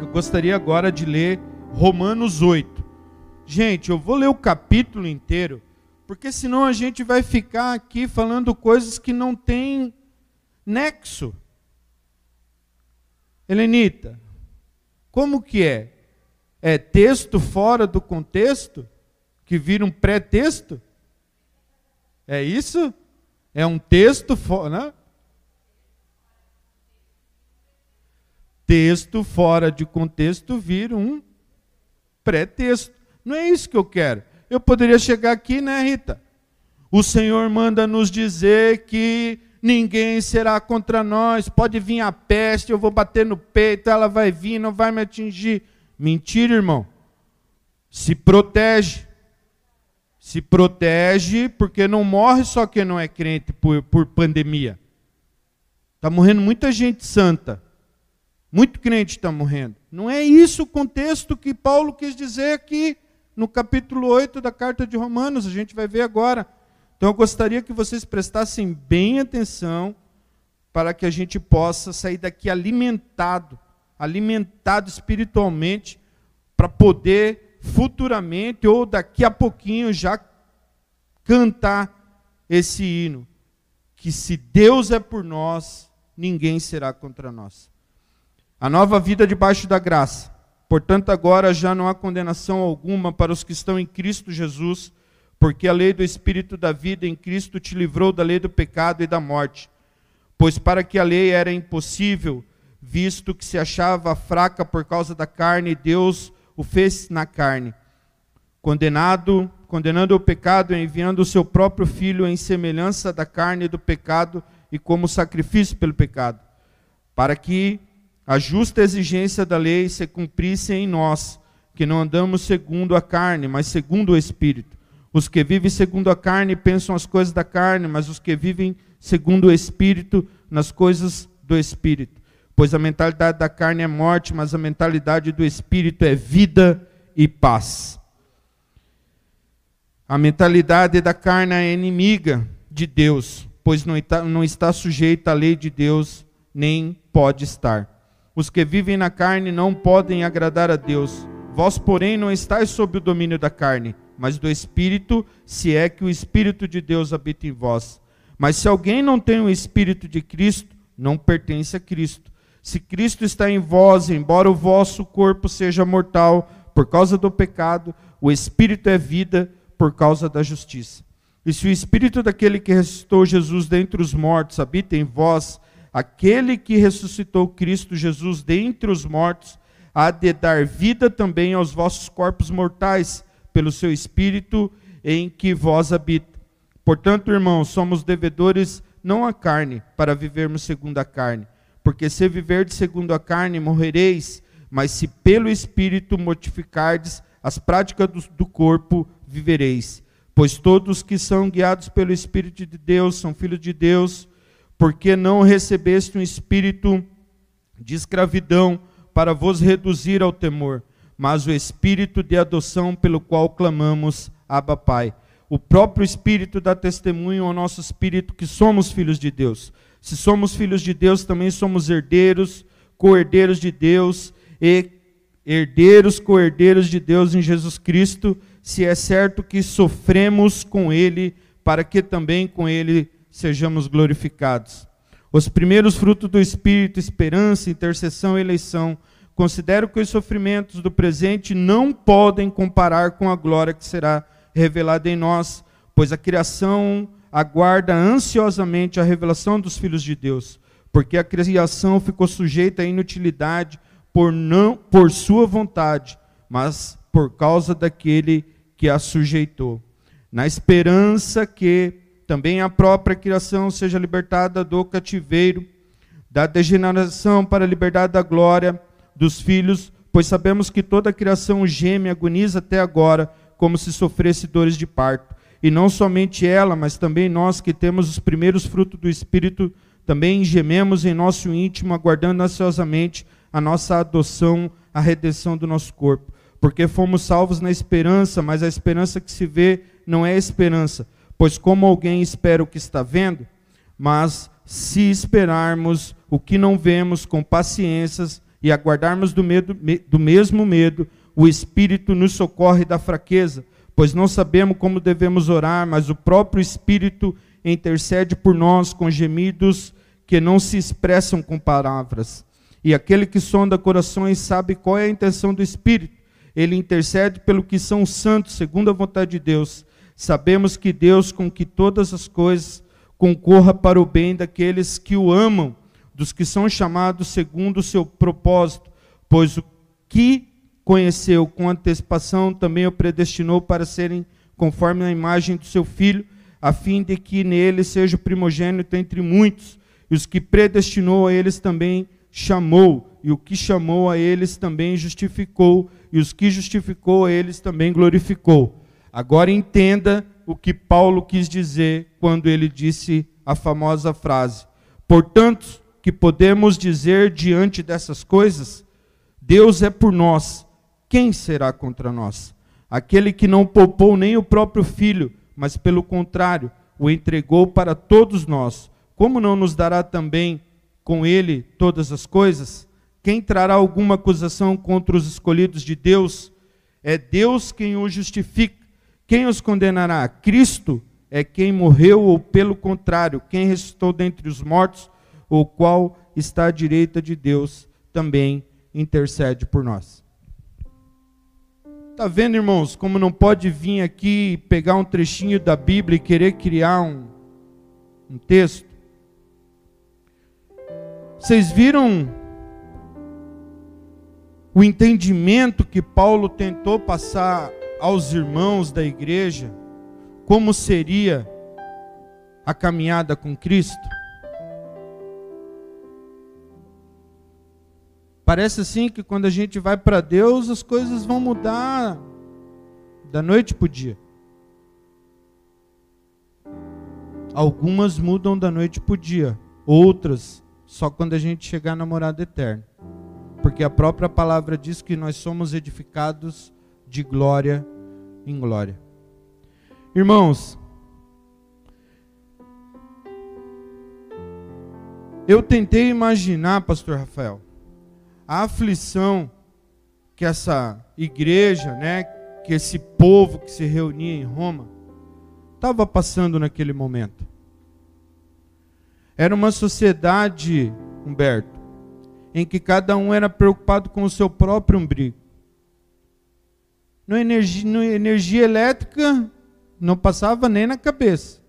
eu gostaria agora de ler Romanos 8. Gente, eu vou ler o capítulo inteiro, porque senão a gente vai ficar aqui falando coisas que não têm nexo. Helenita, como que é? É texto fora do contexto? Que vira um pré-texto? É isso? É um texto fora. Né? Texto fora de contexto vira um pré-texto. Não é isso que eu quero. Eu poderia chegar aqui, né, Rita? O Senhor manda nos dizer que ninguém será contra nós. Pode vir a peste, eu vou bater no peito, ela vai vir, não vai me atingir. Mentira, irmão. Se protege. Se protege, porque não morre só quem não é crente por, por pandemia. Está morrendo muita gente santa. Muito crente está morrendo. Não é isso o contexto que Paulo quis dizer aqui no capítulo 8 da carta de Romanos, a gente vai ver agora. Então eu gostaria que vocês prestassem bem atenção para que a gente possa sair daqui alimentado, alimentado espiritualmente, para poder futuramente ou daqui a pouquinho já cantar esse hino. Que se Deus é por nós, ninguém será contra nós. A nova vida debaixo da graça. Portanto, agora já não há condenação alguma para os que estão em Cristo Jesus, porque a lei do Espírito da vida em Cristo te livrou da lei do pecado e da morte. Pois para que a lei era impossível, visto que se achava fraca por causa da carne, Deus o fez na carne, condenado, condenando o pecado, enviando o seu próprio filho em semelhança da carne do pecado e como sacrifício pelo pecado, para que a justa exigência da lei se cumprisse em nós, que não andamos segundo a carne, mas segundo o espírito. Os que vivem segundo a carne pensam as coisas da carne, mas os que vivem segundo o espírito, nas coisas do espírito. Pois a mentalidade da carne é morte, mas a mentalidade do espírito é vida e paz. A mentalidade da carne é inimiga de Deus, pois não está, não está sujeita à lei de Deus, nem pode estar. Os que vivem na carne não podem agradar a Deus. Vós, porém, não estáis sob o domínio da carne, mas do Espírito, se é que o Espírito de Deus habita em vós. Mas se alguém não tem o Espírito de Cristo, não pertence a Cristo. Se Cristo está em vós, embora o vosso corpo seja mortal por causa do pecado, o espírito é vida por causa da justiça. E se o espírito daquele que ressuscitou Jesus dentre os mortos habita em vós, aquele que ressuscitou Cristo Jesus dentre os mortos há de dar vida também aos vossos corpos mortais pelo seu espírito em que vós habita. Portanto, irmãos, somos devedores não à carne, para vivermos segundo a carne porque se viverdes segundo a carne, morrereis, mas se pelo Espírito mortificardes as práticas do, do corpo, vivereis. Pois todos que são guiados pelo Espírito de Deus são filhos de Deus, porque não recebeste um espírito de escravidão para vos reduzir ao temor, mas o espírito de adoção pelo qual clamamos, Abba Pai. O próprio Espírito dá testemunho ao nosso espírito que somos filhos de Deus. Se somos filhos de Deus, também somos herdeiros, co-herdeiros de Deus e herdeiros, co-herdeiros de Deus em Jesus Cristo, se é certo que sofremos com Ele, para que também com Ele sejamos glorificados. Os primeiros frutos do Espírito, esperança, intercessão e eleição, considero que os sofrimentos do presente não podem comparar com a glória que será revelada em nós, pois a criação aguarda ansiosamente a revelação dos filhos de Deus, porque a criação ficou sujeita à inutilidade por não por sua vontade, mas por causa daquele que a sujeitou, na esperança que também a própria criação seja libertada do cativeiro, da degeneração para a liberdade da glória dos filhos, pois sabemos que toda a criação geme e agoniza até agora como se sofresse dores de parto. E não somente ela, mas também nós que temos os primeiros frutos do Espírito, também gememos em nosso íntimo, aguardando ansiosamente a nossa adoção, a redenção do nosso corpo. Porque fomos salvos na esperança, mas a esperança que se vê não é esperança. Pois como alguém espera o que está vendo, mas se esperarmos o que não vemos com paciências e aguardarmos do, medo, do mesmo medo, o Espírito nos socorre da fraqueza, pois não sabemos como devemos orar, mas o próprio Espírito intercede por nós com gemidos que não se expressam com palavras. E aquele que sonda corações sabe qual é a intenção do Espírito. Ele intercede pelo que são santos, segundo a vontade de Deus. Sabemos que Deus, com que todas as coisas concorra para o bem daqueles que o amam, dos que são chamados segundo o seu propósito, pois o que conheceu com antecipação, também o predestinou para serem conforme a imagem do seu filho, a fim de que nele seja o primogênito entre muitos. E os que predestinou a eles também chamou, e o que chamou a eles também justificou, e os que justificou a eles também glorificou. Agora entenda o que Paulo quis dizer quando ele disse a famosa frase: Portanto, que podemos dizer diante dessas coisas? Deus é por nós quem será contra nós? Aquele que não poupou nem o próprio filho, mas pelo contrário, o entregou para todos nós. Como não nos dará também com ele todas as coisas? Quem trará alguma acusação contra os escolhidos de Deus? É Deus quem os justifica. Quem os condenará? Cristo é quem morreu, ou pelo contrário, quem ressuscitou dentre os mortos, o qual está à direita de Deus, também intercede por nós. Está vendo, irmãos, como não pode vir aqui pegar um trechinho da Bíblia e querer criar um, um texto? Vocês viram o entendimento que Paulo tentou passar aos irmãos da igreja? Como seria a caminhada com Cristo? Parece assim que quando a gente vai para Deus, as coisas vão mudar da noite para o dia. Algumas mudam da noite para o dia, outras só quando a gente chegar na morada eterna. Porque a própria palavra diz que nós somos edificados de glória em glória. Irmãos, eu tentei imaginar, pastor Rafael, a aflição que essa igreja, né, que esse povo que se reunia em Roma estava passando naquele momento. Era uma sociedade, Humberto, em que cada um era preocupado com o seu próprio umbigo. No energia, no energia elétrica não passava nem na cabeça.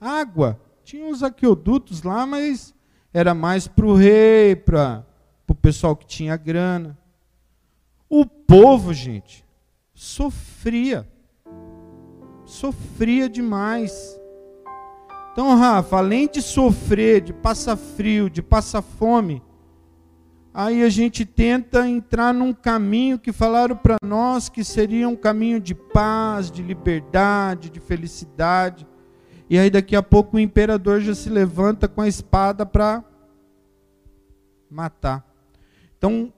Água, tinha uns aqueodutos lá, mas era mais para o rei, para o pessoal que tinha grana. O povo, gente, sofria. Sofria demais. Então, Rafa, além de sofrer, de passar frio, de passar fome, aí a gente tenta entrar num caminho que falaram para nós que seria um caminho de paz, de liberdade, de felicidade. E aí daqui a pouco o imperador já se levanta com a espada para matar. Então,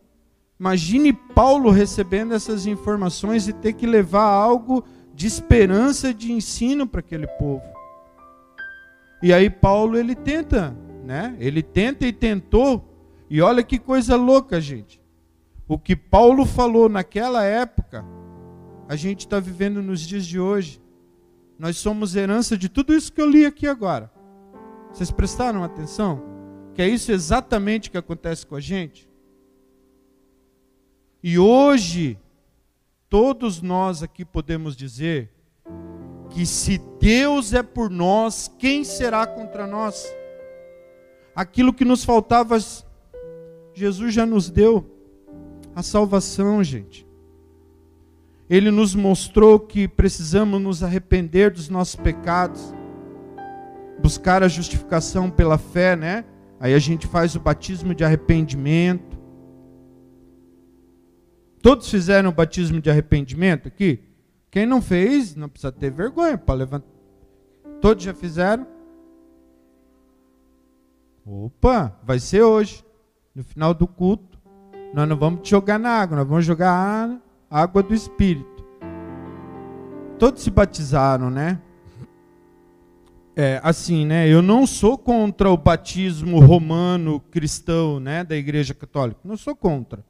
imagine Paulo recebendo essas informações e ter que levar algo de esperança, de ensino para aquele povo. E aí Paulo ele tenta, né? Ele tenta e tentou. E olha que coisa louca, gente. O que Paulo falou naquela época, a gente está vivendo nos dias de hoje. Nós somos herança de tudo isso que eu li aqui agora. Vocês prestaram atenção? Que é isso exatamente que acontece com a gente? E hoje, todos nós aqui podemos dizer que se Deus é por nós, quem será contra nós? Aquilo que nos faltava, Jesus já nos deu a salvação, gente. Ele nos mostrou que precisamos nos arrepender dos nossos pecados, buscar a justificação pela fé, né? Aí a gente faz o batismo de arrependimento. Todos fizeram o batismo de arrependimento aqui? Quem não fez, não precisa ter vergonha para levantar. Todos já fizeram? Opa, vai ser hoje, no final do culto. Nós não vamos te jogar na água, nós vamos jogar a água do Espírito. Todos se batizaram, né? É, assim, né? Eu não sou contra o batismo romano cristão, né, da Igreja Católica. Não sou contra.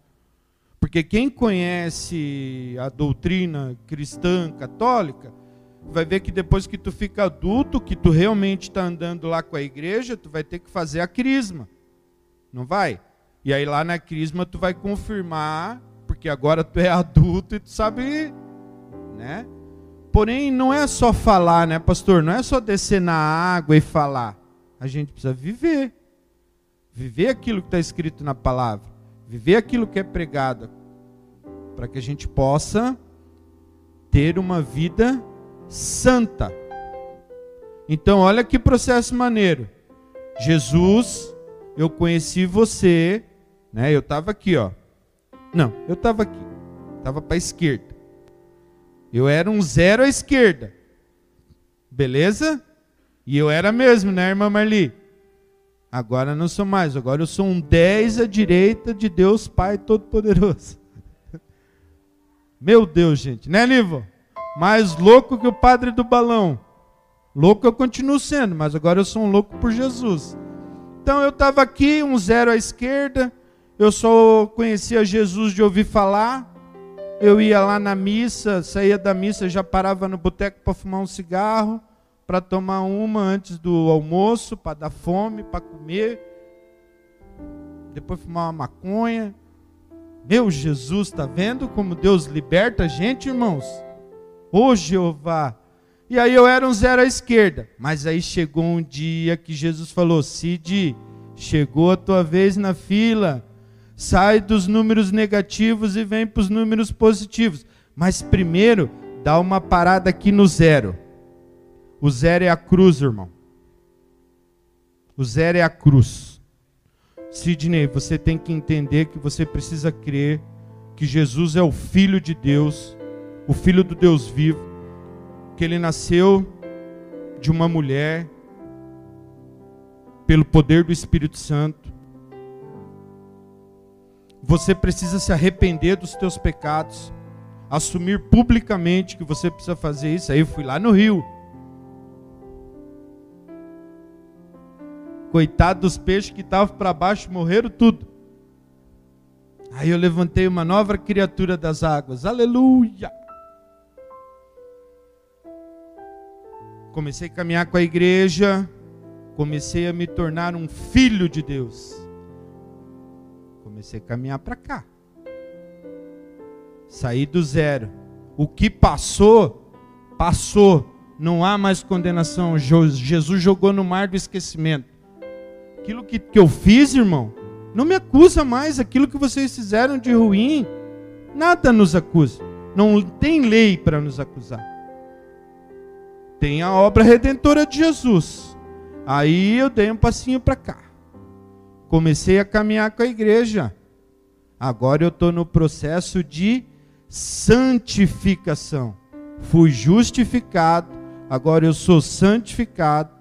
Porque quem conhece a doutrina cristã católica, vai ver que depois que tu fica adulto, que tu realmente está andando lá com a igreja, tu vai ter que fazer a crisma. Não vai? E aí lá na crisma tu vai confirmar, porque agora tu é adulto e tu sabe, né? Porém, não é só falar, né, pastor? Não é só descer na água e falar. A gente precisa viver. Viver aquilo que está escrito na palavra. Viver aquilo que é pregado. Para que a gente possa ter uma vida santa. Então, olha que processo maneiro. Jesus, eu conheci você, né? Eu estava aqui, ó. Não, eu estava aqui. Estava para a esquerda. Eu era um zero à esquerda. Beleza? E eu era mesmo, né, irmã Marli? Agora não sou mais. Agora eu sou um 10 à direita de Deus Pai Todo-Poderoso. Meu Deus, gente. Né, Nivo? Mais louco que o padre do balão. Louco eu continuo sendo, mas agora eu sou um louco por Jesus. Então eu estava aqui, um zero à esquerda. Eu só conhecia Jesus de ouvir falar. Eu ia lá na missa, saía da missa, já parava no boteco para fumar um cigarro, para tomar uma antes do almoço, para dar fome, para comer. Depois fumar uma maconha. Meu Jesus, está vendo como Deus liberta a gente, irmãos? Ô Jeová! E aí eu era um zero à esquerda. Mas aí chegou um dia que Jesus falou: Cid, chegou a tua vez na fila sai dos números negativos e vem para os números positivos. Mas primeiro, dá uma parada aqui no zero. O zero é a cruz, irmão. O zero é a cruz. Sidney, você tem que entender que você precisa crer que Jesus é o Filho de Deus, o Filho do Deus vivo, que ele nasceu de uma mulher, pelo poder do Espírito Santo, você precisa se arrepender dos teus pecados, assumir publicamente que você precisa fazer isso. Aí eu fui lá no Rio. Coitado dos peixes que estavam para baixo, morreram tudo. Aí eu levantei uma nova criatura das águas. Aleluia! Comecei a caminhar com a igreja, comecei a me tornar um filho de Deus comecei a caminhar para cá. Saí do zero. O que passou, passou. Não há mais condenação. Jesus jogou no mar do esquecimento. Aquilo que, que eu fiz, irmão, não me acusa mais. Aquilo que vocês fizeram de ruim, nada nos acusa. Não tem lei para nos acusar. Tem a obra redentora de Jesus. Aí eu dei um passinho para cá. Comecei a caminhar com a igreja. Agora eu estou no processo de santificação. Fui justificado, agora eu sou santificado.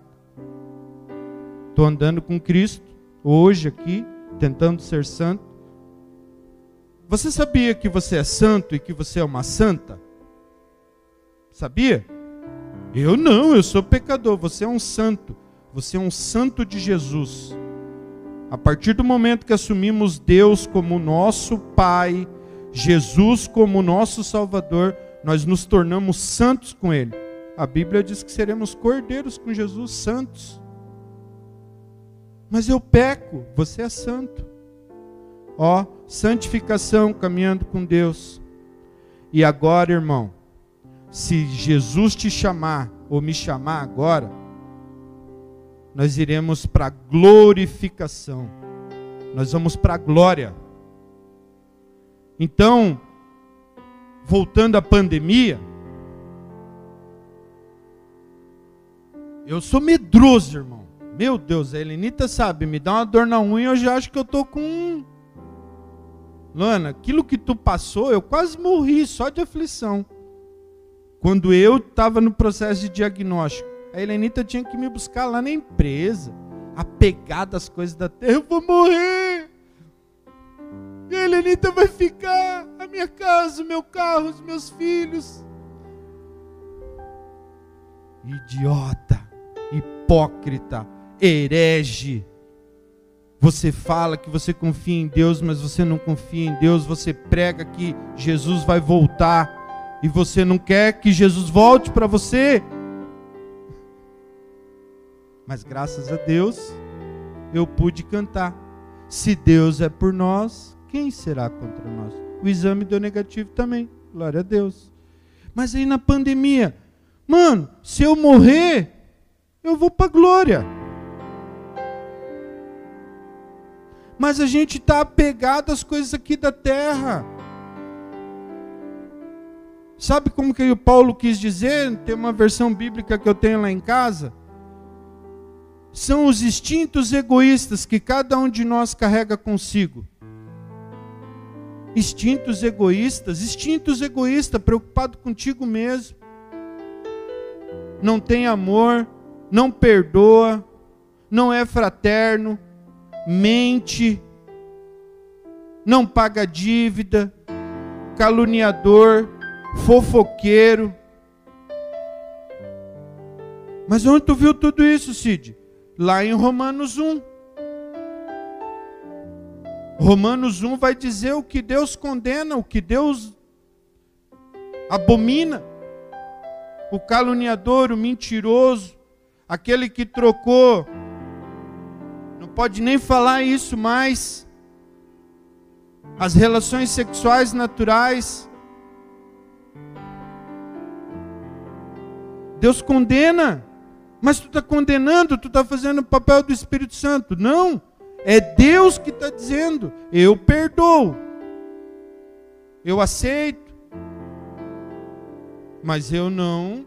Estou andando com Cristo, hoje aqui, tentando ser santo. Você sabia que você é santo e que você é uma santa? Sabia? Eu não, eu sou pecador. Você é um santo. Você é um santo de Jesus. A partir do momento que assumimos Deus como nosso Pai, Jesus como nosso Salvador, nós nos tornamos santos com Ele. A Bíblia diz que seremos cordeiros com Jesus, santos. Mas eu peco, você é santo. Ó, santificação caminhando com Deus. E agora, irmão, se Jesus te chamar ou me chamar agora, nós iremos para a glorificação. Nós vamos para a glória. Então, voltando à pandemia, eu sou medroso, irmão. Meu Deus, a Helenita sabe, me dá uma dor na unha, eu já acho que eu tô com. Luana, aquilo que tu passou, eu quase morri só de aflição. Quando eu estava no processo de diagnóstico, a Helenita tinha que me buscar lá na empresa, apegada às coisas da terra. Eu vou morrer. E a Helenita vai ficar, a minha casa, o meu carro, os meus filhos. Idiota, hipócrita, herege. Você fala que você confia em Deus, mas você não confia em Deus. Você prega que Jesus vai voltar e você não quer que Jesus volte para você. Mas graças a Deus, eu pude cantar. Se Deus é por nós, quem será contra nós? O exame deu negativo também. Glória a Deus. Mas aí na pandemia, mano, se eu morrer, eu vou para glória. Mas a gente está apegado às coisas aqui da terra. Sabe como que o Paulo quis dizer? Tem uma versão bíblica que eu tenho lá em casa. São os instintos egoístas que cada um de nós carrega consigo. Instintos egoístas, instintos egoístas, preocupado contigo mesmo. Não tem amor, não perdoa, não é fraterno, mente, não paga dívida, caluniador, fofoqueiro. Mas onde tu viu tudo isso, Cid? Lá em Romanos 1. Romanos 1 vai dizer o que Deus condena, o que Deus abomina. O caluniador, o mentiroso, aquele que trocou pode nem falar isso mais. As relações sexuais naturais. Deus condena. Mas tu está condenando, tu está fazendo o papel do Espírito Santo. Não. É Deus que está dizendo: eu perdoo. Eu aceito. Mas eu não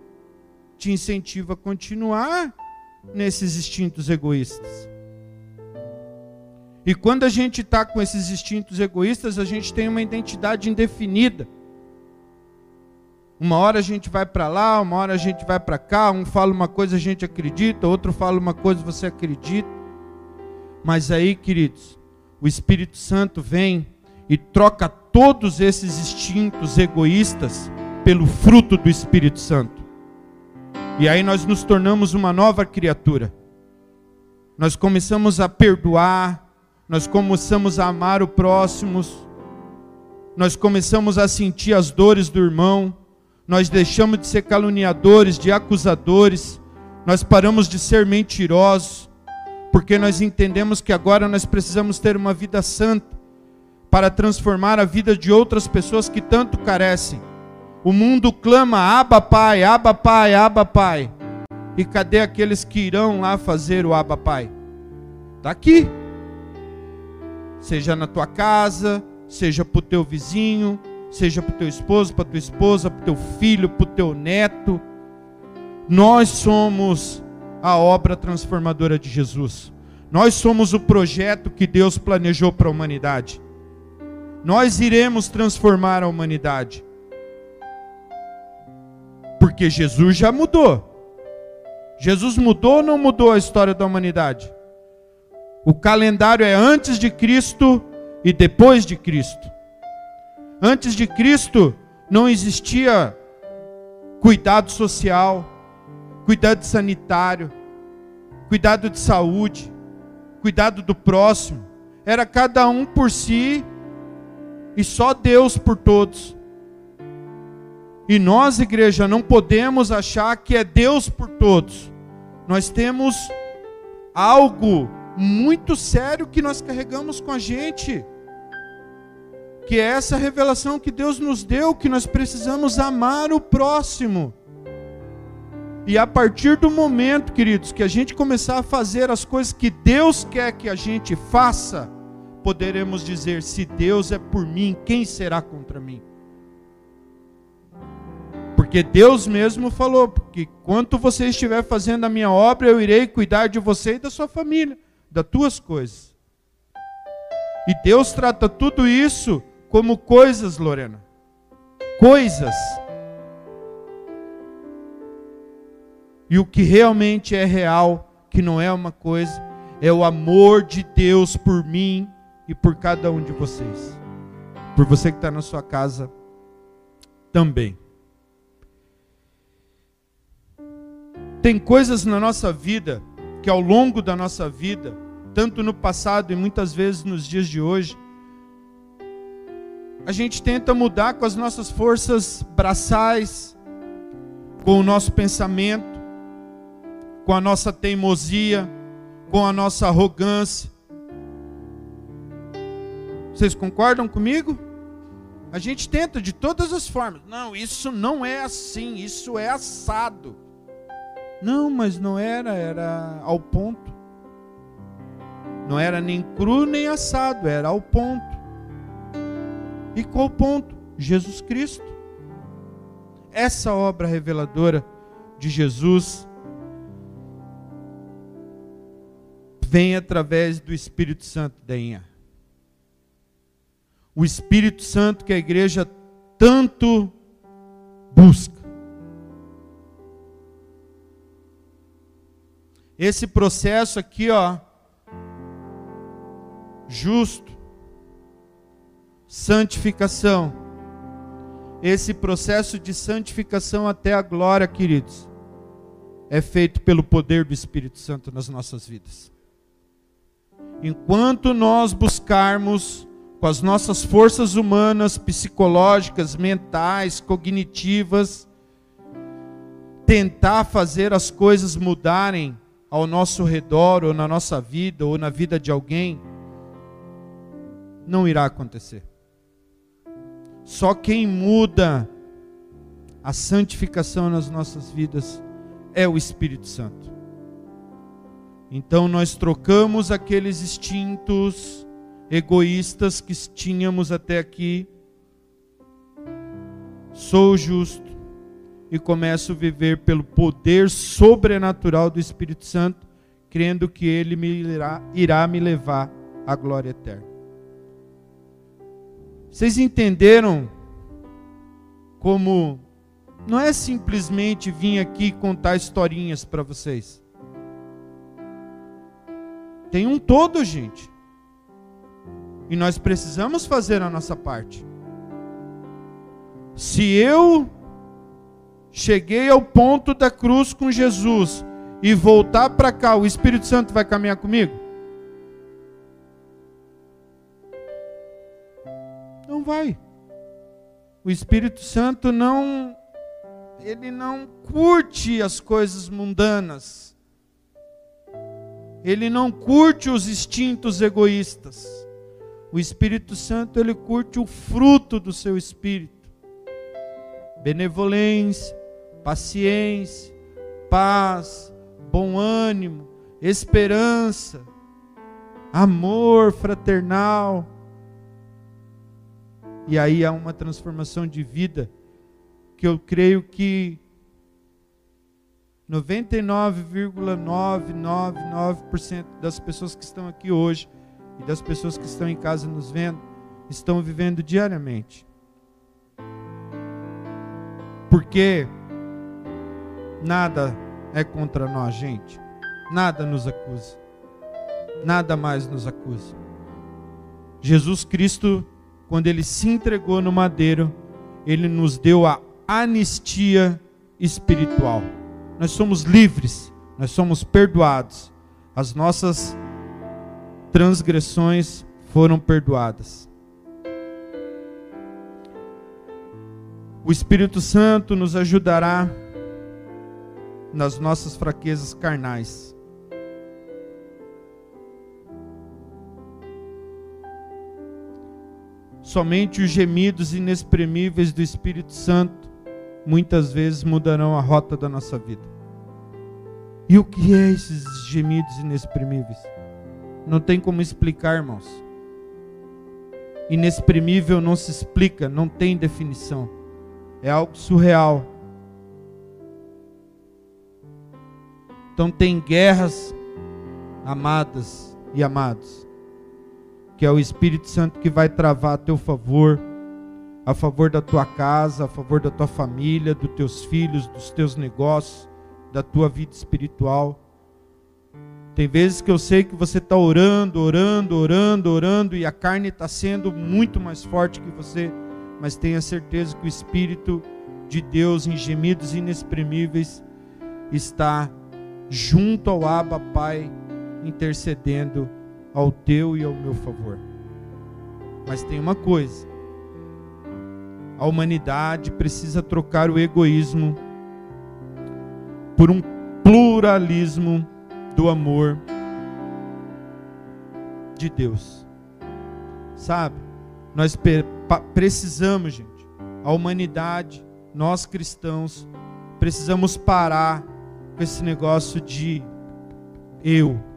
te incentivo a continuar nesses instintos egoístas. E quando a gente está com esses instintos egoístas, a gente tem uma identidade indefinida. Uma hora a gente vai para lá, uma hora a gente vai para cá, um fala uma coisa a gente acredita, outro fala uma coisa você acredita. Mas aí, queridos, o Espírito Santo vem e troca todos esses instintos egoístas pelo fruto do Espírito Santo. E aí nós nos tornamos uma nova criatura. Nós começamos a perdoar, nós começamos a amar o próximo, nós começamos a sentir as dores do irmão, nós deixamos de ser caluniadores, de acusadores, nós paramos de ser mentirosos, porque nós entendemos que agora nós precisamos ter uma vida santa para transformar a vida de outras pessoas que tanto carecem. O mundo clama: Aba Pai, Aba Pai, Aba Pai. E cadê aqueles que irão lá fazer o Aba Pai? Está aqui seja na tua casa, seja para o teu vizinho, seja para o teu esposo, para tua esposa, para o teu filho, para o teu neto. Nós somos a obra transformadora de Jesus. Nós somos o projeto que Deus planejou para a humanidade. Nós iremos transformar a humanidade. Porque Jesus já mudou. Jesus mudou ou não mudou a história da humanidade? O calendário é antes de Cristo e depois de Cristo. Antes de Cristo não existia cuidado social, cuidado sanitário, cuidado de saúde, cuidado do próximo. Era cada um por si e só Deus por todos. E nós, igreja, não podemos achar que é Deus por todos. Nós temos algo muito sério que nós carregamos com a gente. Que é essa revelação que Deus nos deu, que nós precisamos amar o próximo. E a partir do momento, queridos, que a gente começar a fazer as coisas que Deus quer que a gente faça, poderemos dizer: se Deus é por mim, quem será contra mim? Porque Deus mesmo falou: que quanto você estiver fazendo a minha obra, eu irei cuidar de você e da sua família das tuas coisas. E Deus trata tudo isso como coisas, Lorena. Coisas. E o que realmente é real, que não é uma coisa, é o amor de Deus por mim e por cada um de vocês. Por você que está na sua casa também. Tem coisas na nossa vida que ao longo da nossa vida, tanto no passado e muitas vezes nos dias de hoje, a gente tenta mudar com as nossas forças braçais, com o nosso pensamento, com a nossa teimosia, com a nossa arrogância. Vocês concordam comigo? A gente tenta de todas as formas. Não, isso não é assim, isso é assado. Não, mas não era, era ao ponto. Não era nem cru nem assado, era ao ponto. E qual ponto? Jesus Cristo. Essa obra reveladora de Jesus vem através do Espírito Santo da Inha. O Espírito Santo que a igreja tanto busca. Esse processo aqui, ó, justo, santificação. Esse processo de santificação até a glória, queridos, é feito pelo poder do Espírito Santo nas nossas vidas. Enquanto nós buscarmos com as nossas forças humanas, psicológicas, mentais, cognitivas, tentar fazer as coisas mudarem ao nosso redor, ou na nossa vida, ou na vida de alguém, não irá acontecer. Só quem muda a santificação nas nossas vidas é o Espírito Santo. Então nós trocamos aqueles instintos egoístas que tínhamos até aqui. Sou justo e começo a viver pelo poder sobrenatural do Espírito Santo, crendo que Ele me irá, irá me levar à glória eterna. Vocês entenderam como não é simplesmente vir aqui contar historinhas para vocês. Tem um todo, gente. E nós precisamos fazer a nossa parte. Se eu cheguei ao ponto da cruz com Jesus e voltar para cá, o Espírito Santo vai caminhar comigo? Não vai. O Espírito Santo não ele não curte as coisas mundanas. Ele não curte os instintos egoístas. O Espírito Santo ele curte o fruto do seu espírito. Benevolência, paciência, paz, bom ânimo, esperança, amor fraternal. E aí há uma transformação de vida que eu creio que 99,999% das pessoas que estão aqui hoje e das pessoas que estão em casa nos vendo, estão vivendo diariamente. Porque nada é contra nós, gente. Nada nos acusa. Nada mais nos acusa. Jesus Cristo, quando ele se entregou no madeiro, ele nos deu a anistia espiritual. Nós somos livres, nós somos perdoados. As nossas transgressões foram perdoadas. O Espírito Santo nos ajudará nas nossas fraquezas carnais. Somente os gemidos inexprimíveis do Espírito Santo muitas vezes mudarão a rota da nossa vida. E o que é esses gemidos inexprimíveis? Não tem como explicar, irmãos. Inexprimível não se explica, não tem definição. É algo surreal. Então tem guerras amadas e amados, que é o Espírito Santo que vai travar a teu favor, a favor da tua casa, a favor da tua família, dos teus filhos, dos teus negócios, da tua vida espiritual. Tem vezes que eu sei que você está orando, orando, orando, orando e a carne está sendo muito mais forte que você, mas tenha certeza que o Espírito de Deus em gemidos inexprimíveis está junto ao Abba Pai, intercedendo ao teu e ao meu favor. Mas tem uma coisa: a humanidade precisa trocar o egoísmo por um pluralismo do amor de Deus. Sabe? Nós precisamos, gente, a humanidade, nós cristãos, precisamos parar com esse negócio de eu.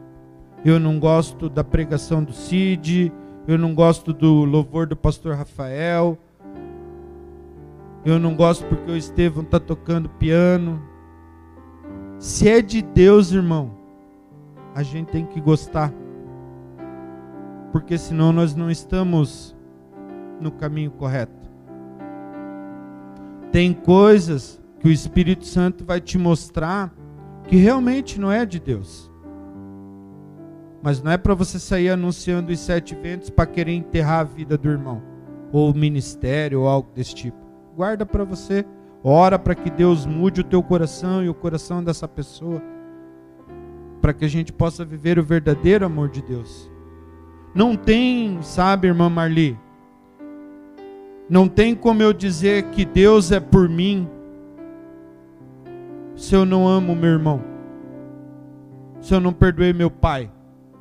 Eu não gosto da pregação do Cid, eu não gosto do louvor do pastor Rafael. Eu não gosto porque o Estevão está tocando piano. Se é de Deus, irmão, a gente tem que gostar. Porque senão nós não estamos no caminho correto. Tem coisas que o Espírito Santo vai te mostrar que realmente não é de Deus. Mas não é para você sair anunciando os sete ventos para querer enterrar a vida do irmão, ou o ministério, ou algo desse tipo. Guarda para você. Ora para que Deus mude o teu coração e o coração dessa pessoa, para que a gente possa viver o verdadeiro amor de Deus. Não tem, sabe, irmã Marli, não tem como eu dizer que Deus é por mim se eu não amo meu irmão, se eu não perdoei meu pai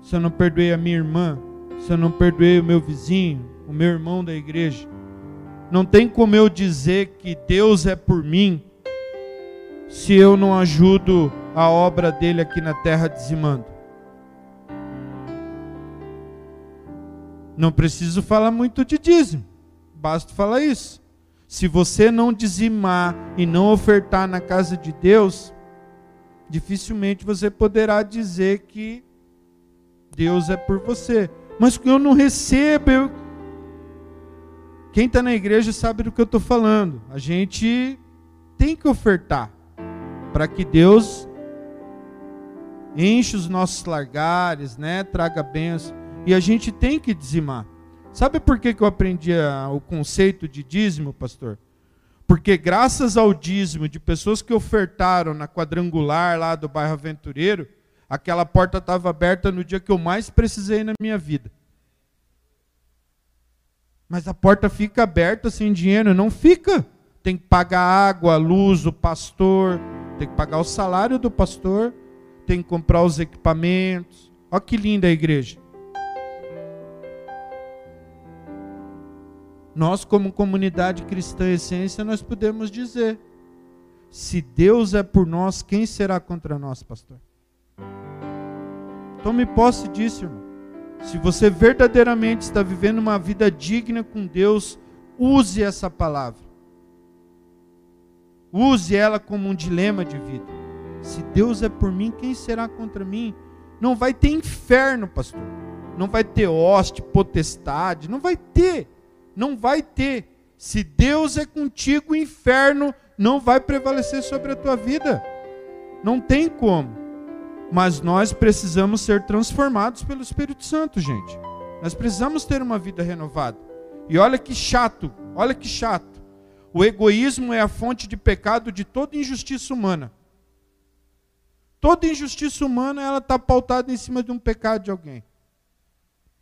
se eu não perdoei a minha irmã, se eu não perdoei o meu vizinho, o meu irmão da igreja. Não tem como eu dizer que Deus é por mim se eu não ajudo a obra dele aqui na terra dizimando. Não preciso falar muito de dízimo, basta falar isso. Se você não dizimar e não ofertar na casa de Deus, dificilmente você poderá dizer que Deus é por você. Mas eu não recebo, eu... quem está na igreja sabe do que eu estou falando. A gente tem que ofertar para que Deus enche os nossos largares, né? Traga bênção. E a gente tem que dizimar. Sabe por que, que eu aprendi a, o conceito de dízimo, pastor? Porque graças ao dízimo de pessoas que ofertaram na quadrangular lá do bairro Aventureiro, aquela porta estava aberta no dia que eu mais precisei na minha vida. Mas a porta fica aberta sem dinheiro? Não fica. Tem que pagar água, luz, o pastor, tem que pagar o salário do pastor, tem que comprar os equipamentos. Olha que linda a igreja. Nós, como comunidade cristã essência, nós podemos dizer: se Deus é por nós, quem será contra nós, pastor? Tome posse disso, irmão. Se você verdadeiramente está vivendo uma vida digna com Deus, use essa palavra. Use ela como um dilema de vida. Se Deus é por mim, quem será contra mim? Não vai ter inferno, pastor. Não vai ter hoste, potestade. Não vai ter. Não vai ter. Se Deus é contigo, o inferno não vai prevalecer sobre a tua vida. Não tem como. Mas nós precisamos ser transformados pelo Espírito Santo, gente. Nós precisamos ter uma vida renovada. E olha que chato, olha que chato. O egoísmo é a fonte de pecado de toda injustiça humana. Toda injustiça humana ela está pautada em cima de um pecado de alguém.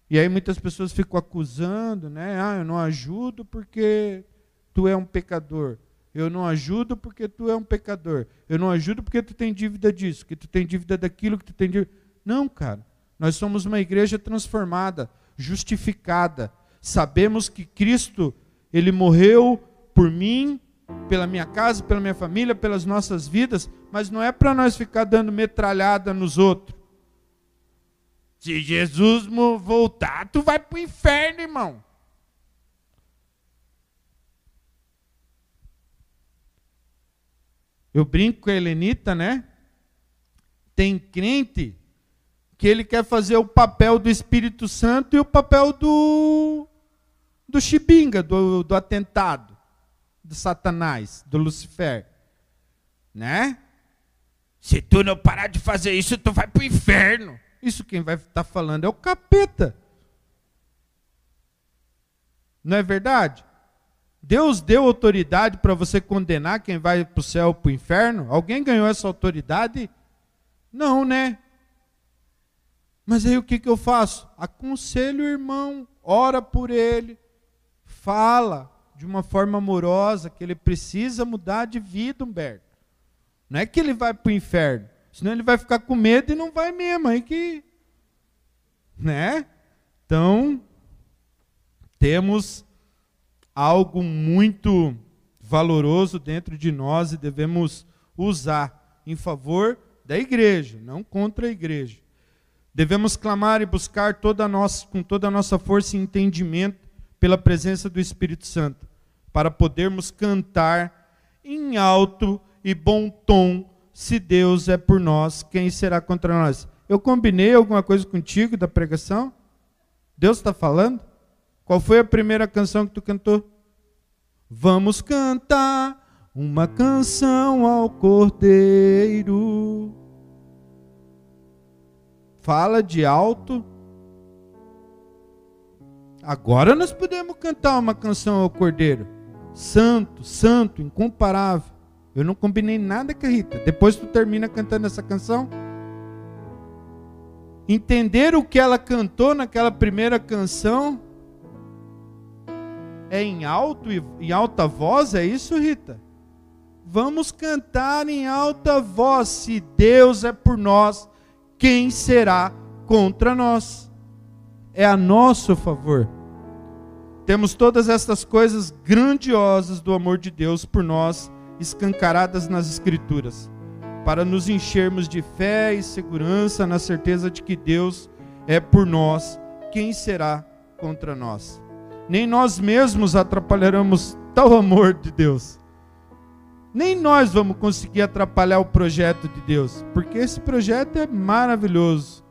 E aí muitas pessoas ficam acusando, né? Ah, eu não ajudo porque tu é um pecador. Eu não ajudo porque tu é um pecador. Eu não ajudo porque tu tem dívida disso, que tu tem dívida daquilo, que tu tem dívida. Não, cara. Nós somos uma igreja transformada, justificada. Sabemos que Cristo, ele morreu por mim, pela minha casa, pela minha família, pelas nossas vidas, mas não é para nós ficar dando metralhada nos outros. Se Jesus voltar, tu vai para o inferno, irmão. Eu brinco com a Helenita, né? Tem crente que ele quer fazer o papel do Espírito Santo e o papel do do Chibinga, do, do atentado, do Satanás, do Lucifer, né? Se tu não parar de fazer isso, tu vai para o inferno. Isso quem vai estar tá falando é o capeta. Não é verdade? Deus deu autoridade para você condenar quem vai para o céu para o inferno? Alguém ganhou essa autoridade? Não, né? Mas aí o que, que eu faço? Aconselho o irmão, ora por ele, fala de uma forma amorosa que ele precisa mudar de vida, Humberto. Não é que ele vai para o inferno, senão ele vai ficar com medo e não vai mesmo. Aí que. Né? Então, temos algo muito valoroso dentro de nós e devemos usar em favor da igreja, não contra a igreja. Devemos clamar e buscar toda nossa, com toda a nossa força e entendimento pela presença do Espírito Santo, para podermos cantar em alto e bom tom: se Deus é por nós, quem será contra nós? Eu combinei alguma coisa contigo da pregação? Deus está falando? Qual foi a primeira canção que tu cantou? Vamos cantar uma canção ao Cordeiro. Fala de alto. Agora nós podemos cantar uma canção ao Cordeiro. Santo, santo, incomparável. Eu não combinei nada com a Rita. Depois tu termina cantando essa canção. Entender o que ela cantou naquela primeira canção é em alto e em alta voz, é isso, Rita? Vamos cantar em alta voz. Se Deus é por nós, quem será contra nós? É a nosso favor. Temos todas estas coisas grandiosas do amor de Deus por nós, escancaradas nas Escrituras, para nos enchermos de fé e segurança na certeza de que Deus é por nós, quem será contra nós? Nem nós mesmos atrapalharemos tal amor de Deus. Nem nós vamos conseguir atrapalhar o projeto de Deus, porque esse projeto é maravilhoso.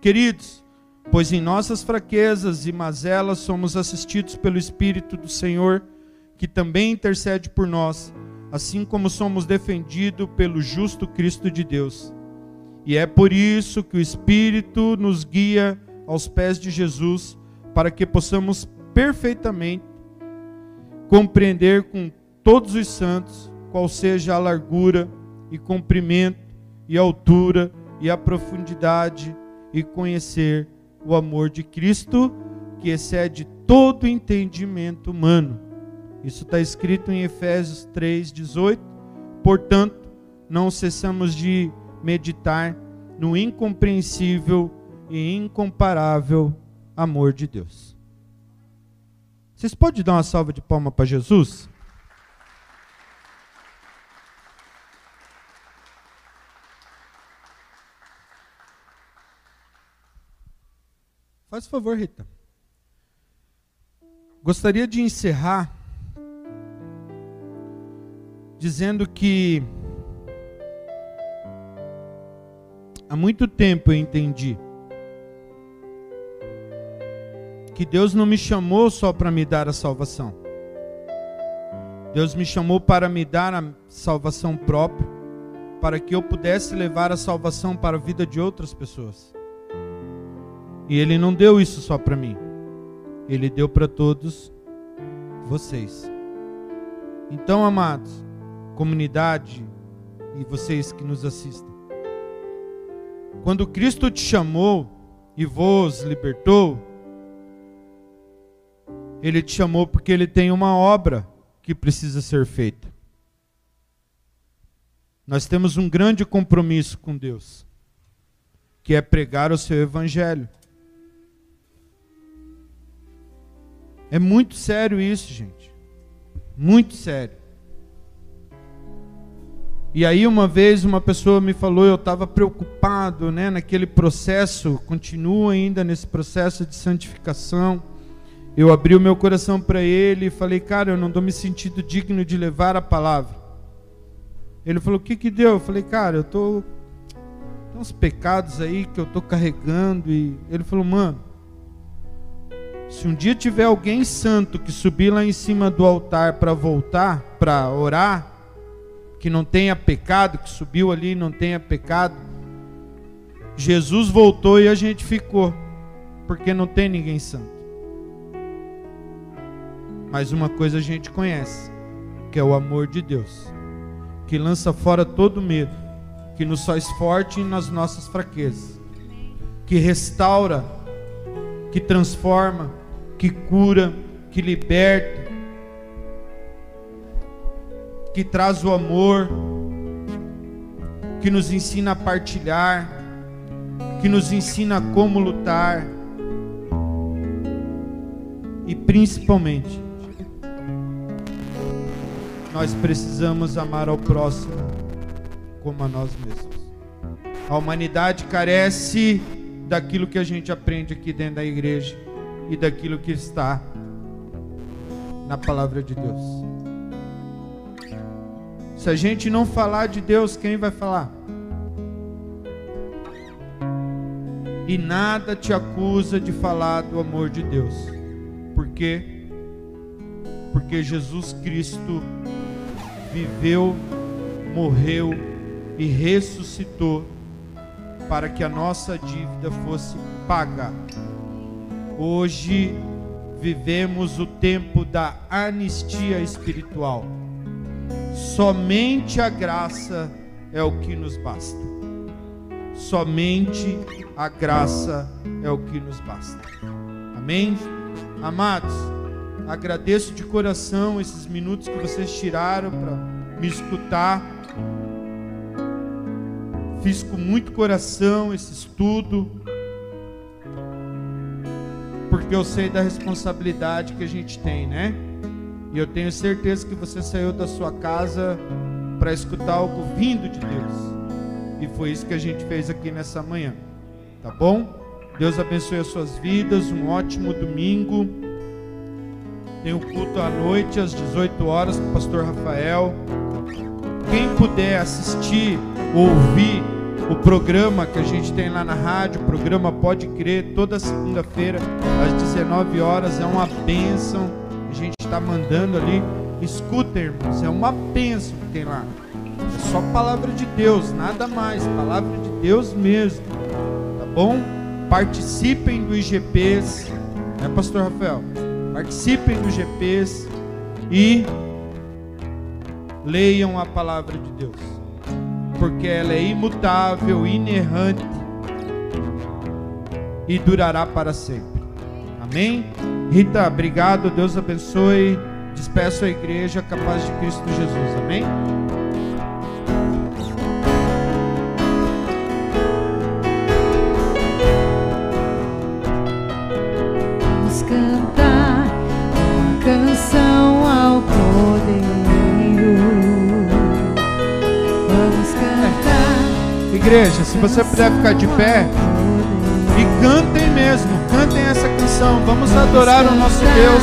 Queridos, pois em nossas fraquezas e mazelas somos assistidos pelo Espírito do Senhor, que também intercede por nós, assim como somos defendidos pelo justo Cristo de Deus. E é por isso que o Espírito nos guia aos pés de Jesus para que possamos perfeitamente compreender com todos os santos qual seja a largura e comprimento e altura e a profundidade e conhecer o amor de Cristo que excede todo entendimento humano. Isso está escrito em Efésios 3,18. Portanto, não cessamos de meditar no incompreensível e incomparável amor de Deus. Vocês podem dar uma salva de palma para Jesus? Faz favor, Rita. Gostaria de encerrar dizendo que há muito tempo eu entendi que Deus não me chamou só para me dar a salvação. Deus me chamou para me dar a salvação própria, para que eu pudesse levar a salvação para a vida de outras pessoas. E Ele não deu isso só para mim, Ele deu para todos vocês. Então, amados, comunidade e vocês que nos assistem, quando Cristo te chamou e vos libertou, ele te chamou porque ele tem uma obra que precisa ser feita. Nós temos um grande compromisso com Deus, que é pregar o seu evangelho. É muito sério isso, gente. Muito sério. E aí uma vez uma pessoa me falou, eu estava preocupado, né, naquele processo, continuo ainda nesse processo de santificação eu abri o meu coração para ele e falei, cara, eu não estou me sentindo digno de levar a palavra. Ele falou, o que que deu? Eu falei, cara, eu tô tem uns pecados aí que eu tô carregando e ele falou, mano, se um dia tiver alguém santo que subir lá em cima do altar para voltar, para orar, que não tenha pecado, que subiu ali não tenha pecado. Jesus voltou e a gente ficou, porque não tem ninguém santo. Mas uma coisa a gente conhece, que é o amor de Deus, que lança fora todo medo, que nos faz forte nas nossas fraquezas, que restaura, que transforma, que cura, que liberta, que traz o amor, que nos ensina a partilhar, que nos ensina como lutar e principalmente nós precisamos amar ao próximo como a nós mesmos. A humanidade carece daquilo que a gente aprende aqui dentro da igreja e daquilo que está na palavra de Deus. Se a gente não falar de Deus, quem vai falar? E nada te acusa de falar do amor de Deus. Por quê? Porque Jesus Cristo viveu, morreu e ressuscitou para que a nossa dívida fosse paga. Hoje vivemos o tempo da anistia espiritual. Somente a graça é o que nos basta. Somente a graça é o que nos basta. Amém? Amados, Agradeço de coração esses minutos que vocês tiraram para me escutar. Fiz com muito coração esse estudo, porque eu sei da responsabilidade que a gente tem, né? E eu tenho certeza que você saiu da sua casa para escutar algo vindo de Deus. E foi isso que a gente fez aqui nessa manhã. Tá bom? Deus abençoe as suas vidas. Um ótimo domingo. Tem o culto à noite, às 18 horas, com o pastor Rafael. Quem puder assistir, ouvir o programa que a gente tem lá na rádio, o programa Pode Crer, toda segunda-feira, às 19 horas, é uma bênção. A gente está mandando ali. Escuta, irmãos, é uma bênção que tem lá. É só palavra de Deus, nada mais. Palavra de Deus mesmo. Tá bom? Participem do IGPs, né, Pastor Rafael? Participem dos GPs e leiam a palavra de Deus, porque ela é imutável, inerrante e durará para sempre. Amém? Rita, obrigado, Deus abençoe. Despeço a igreja capaz de Cristo Jesus. Amém? Igreja, se você puder ficar de pé e cantem mesmo, cantem essa canção. Vamos adorar o nosso Deus.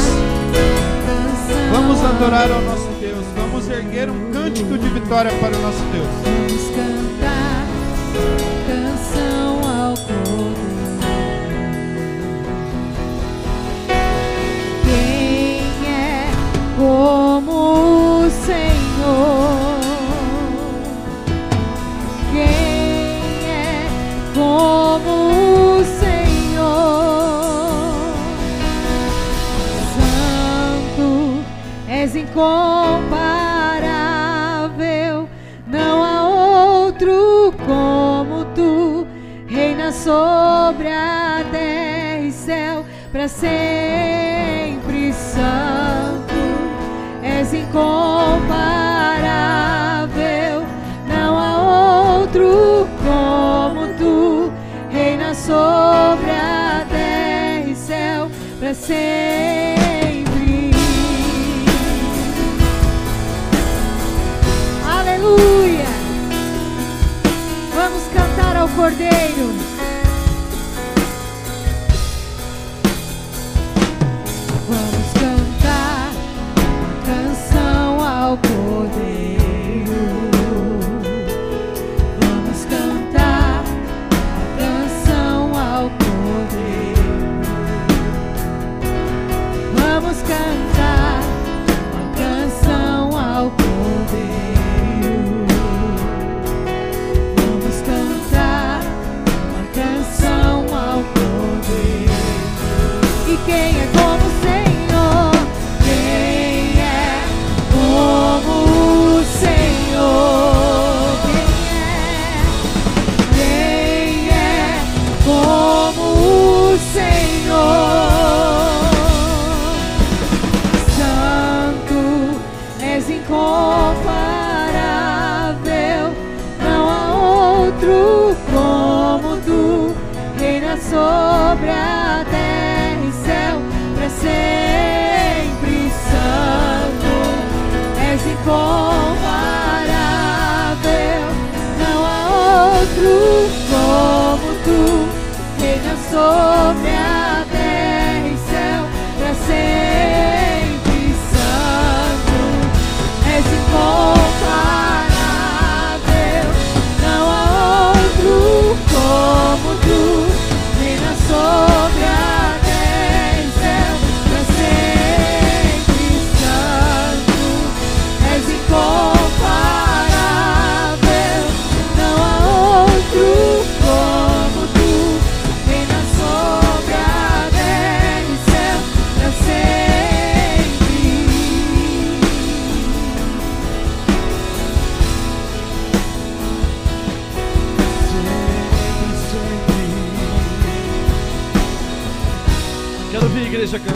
Vamos adorar o nosso Deus. Vamos erguer um cântico de vitória para o nosso Deus. Vamos cantar canção ao Quem é como o Senhor? Incomparável, não há outro como tu. Reina sobre a terra e céu para sempre. Santo, és incomparável, não há outro como tu reina sobre a terra e céu para sempre. Cordeiro. sobre a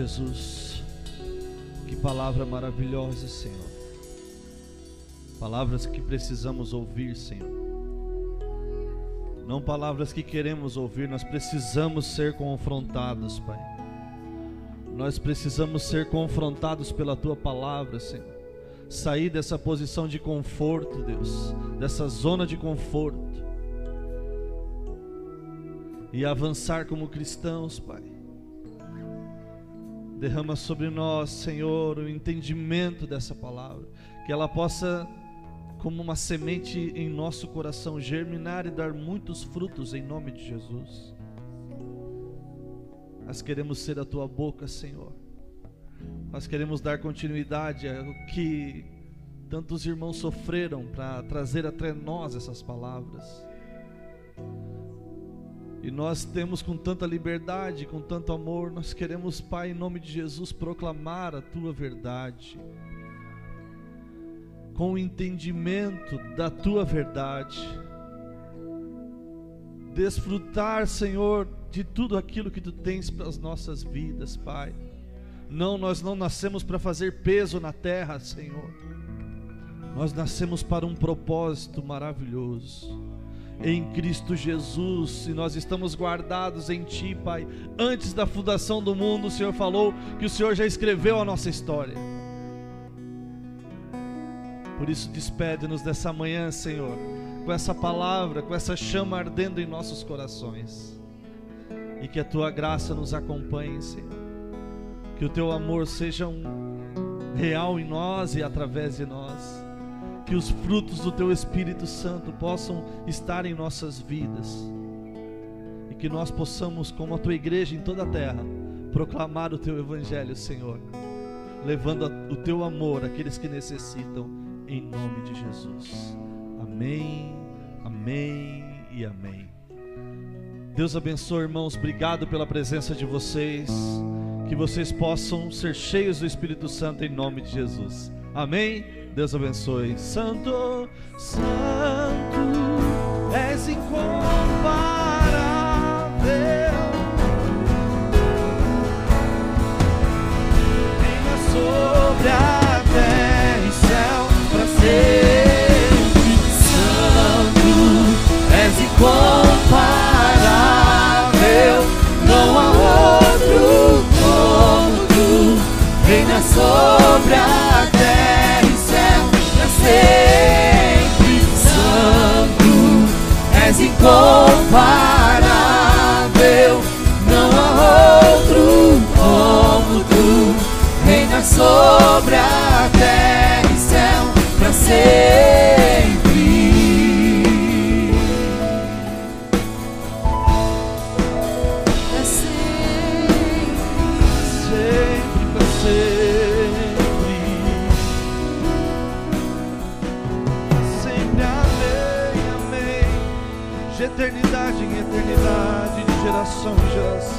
Jesus. Que palavra maravilhosa, Senhor. Palavras que precisamos ouvir, Senhor. Não palavras que queremos ouvir, nós precisamos ser confrontados, Pai. Nós precisamos ser confrontados pela tua palavra, Senhor. Sair dessa posição de conforto, Deus, dessa zona de conforto. E avançar como cristãos, Pai Derrama sobre nós, Senhor, o entendimento dessa palavra, que ela possa, como uma semente em nosso coração, germinar e dar muitos frutos em nome de Jesus. Nós queremos ser a tua boca, Senhor. Nós queremos dar continuidade ao que tantos irmãos sofreram para trazer até nós essas palavras. E nós temos com tanta liberdade, com tanto amor, nós queremos, Pai, em nome de Jesus, proclamar a tua verdade, com o entendimento da tua verdade, desfrutar, Senhor, de tudo aquilo que tu tens para as nossas vidas, Pai. Não, nós não nascemos para fazer peso na terra, Senhor. Nós nascemos para um propósito maravilhoso em Cristo Jesus, e nós estamos guardados em Ti, Pai. Antes da fundação do mundo, o Senhor falou que o Senhor já escreveu a nossa história. Por isso, despede-nos dessa manhã, Senhor, com essa palavra, com essa chama ardendo em nossos corações, e que a Tua graça nos acompanhe, Senhor. Que o Teu amor seja um real em nós e através de nós que os frutos do Teu Espírito Santo possam estar em nossas vidas e que nós possamos, como a Tua igreja em toda a terra, proclamar o Teu Evangelho, Senhor, levando o Teu amor àqueles que necessitam, em nome de Jesus. Amém, amém e amém. Deus abençoe, irmãos. Obrigado pela presença de vocês. Que vocês possam ser cheios do Espírito Santo em nome de Jesus. Amém. Deus abençoe. Santo, Santo, és incomparável. Venha sobre a terra e céu para sempre. Santo, és incomparável. Não há outro como tu. Reina sobre a terra sempre. Santo, és incomparável. Não há outro como tu. Reina sobre a terra e céu para sempre. Amém. De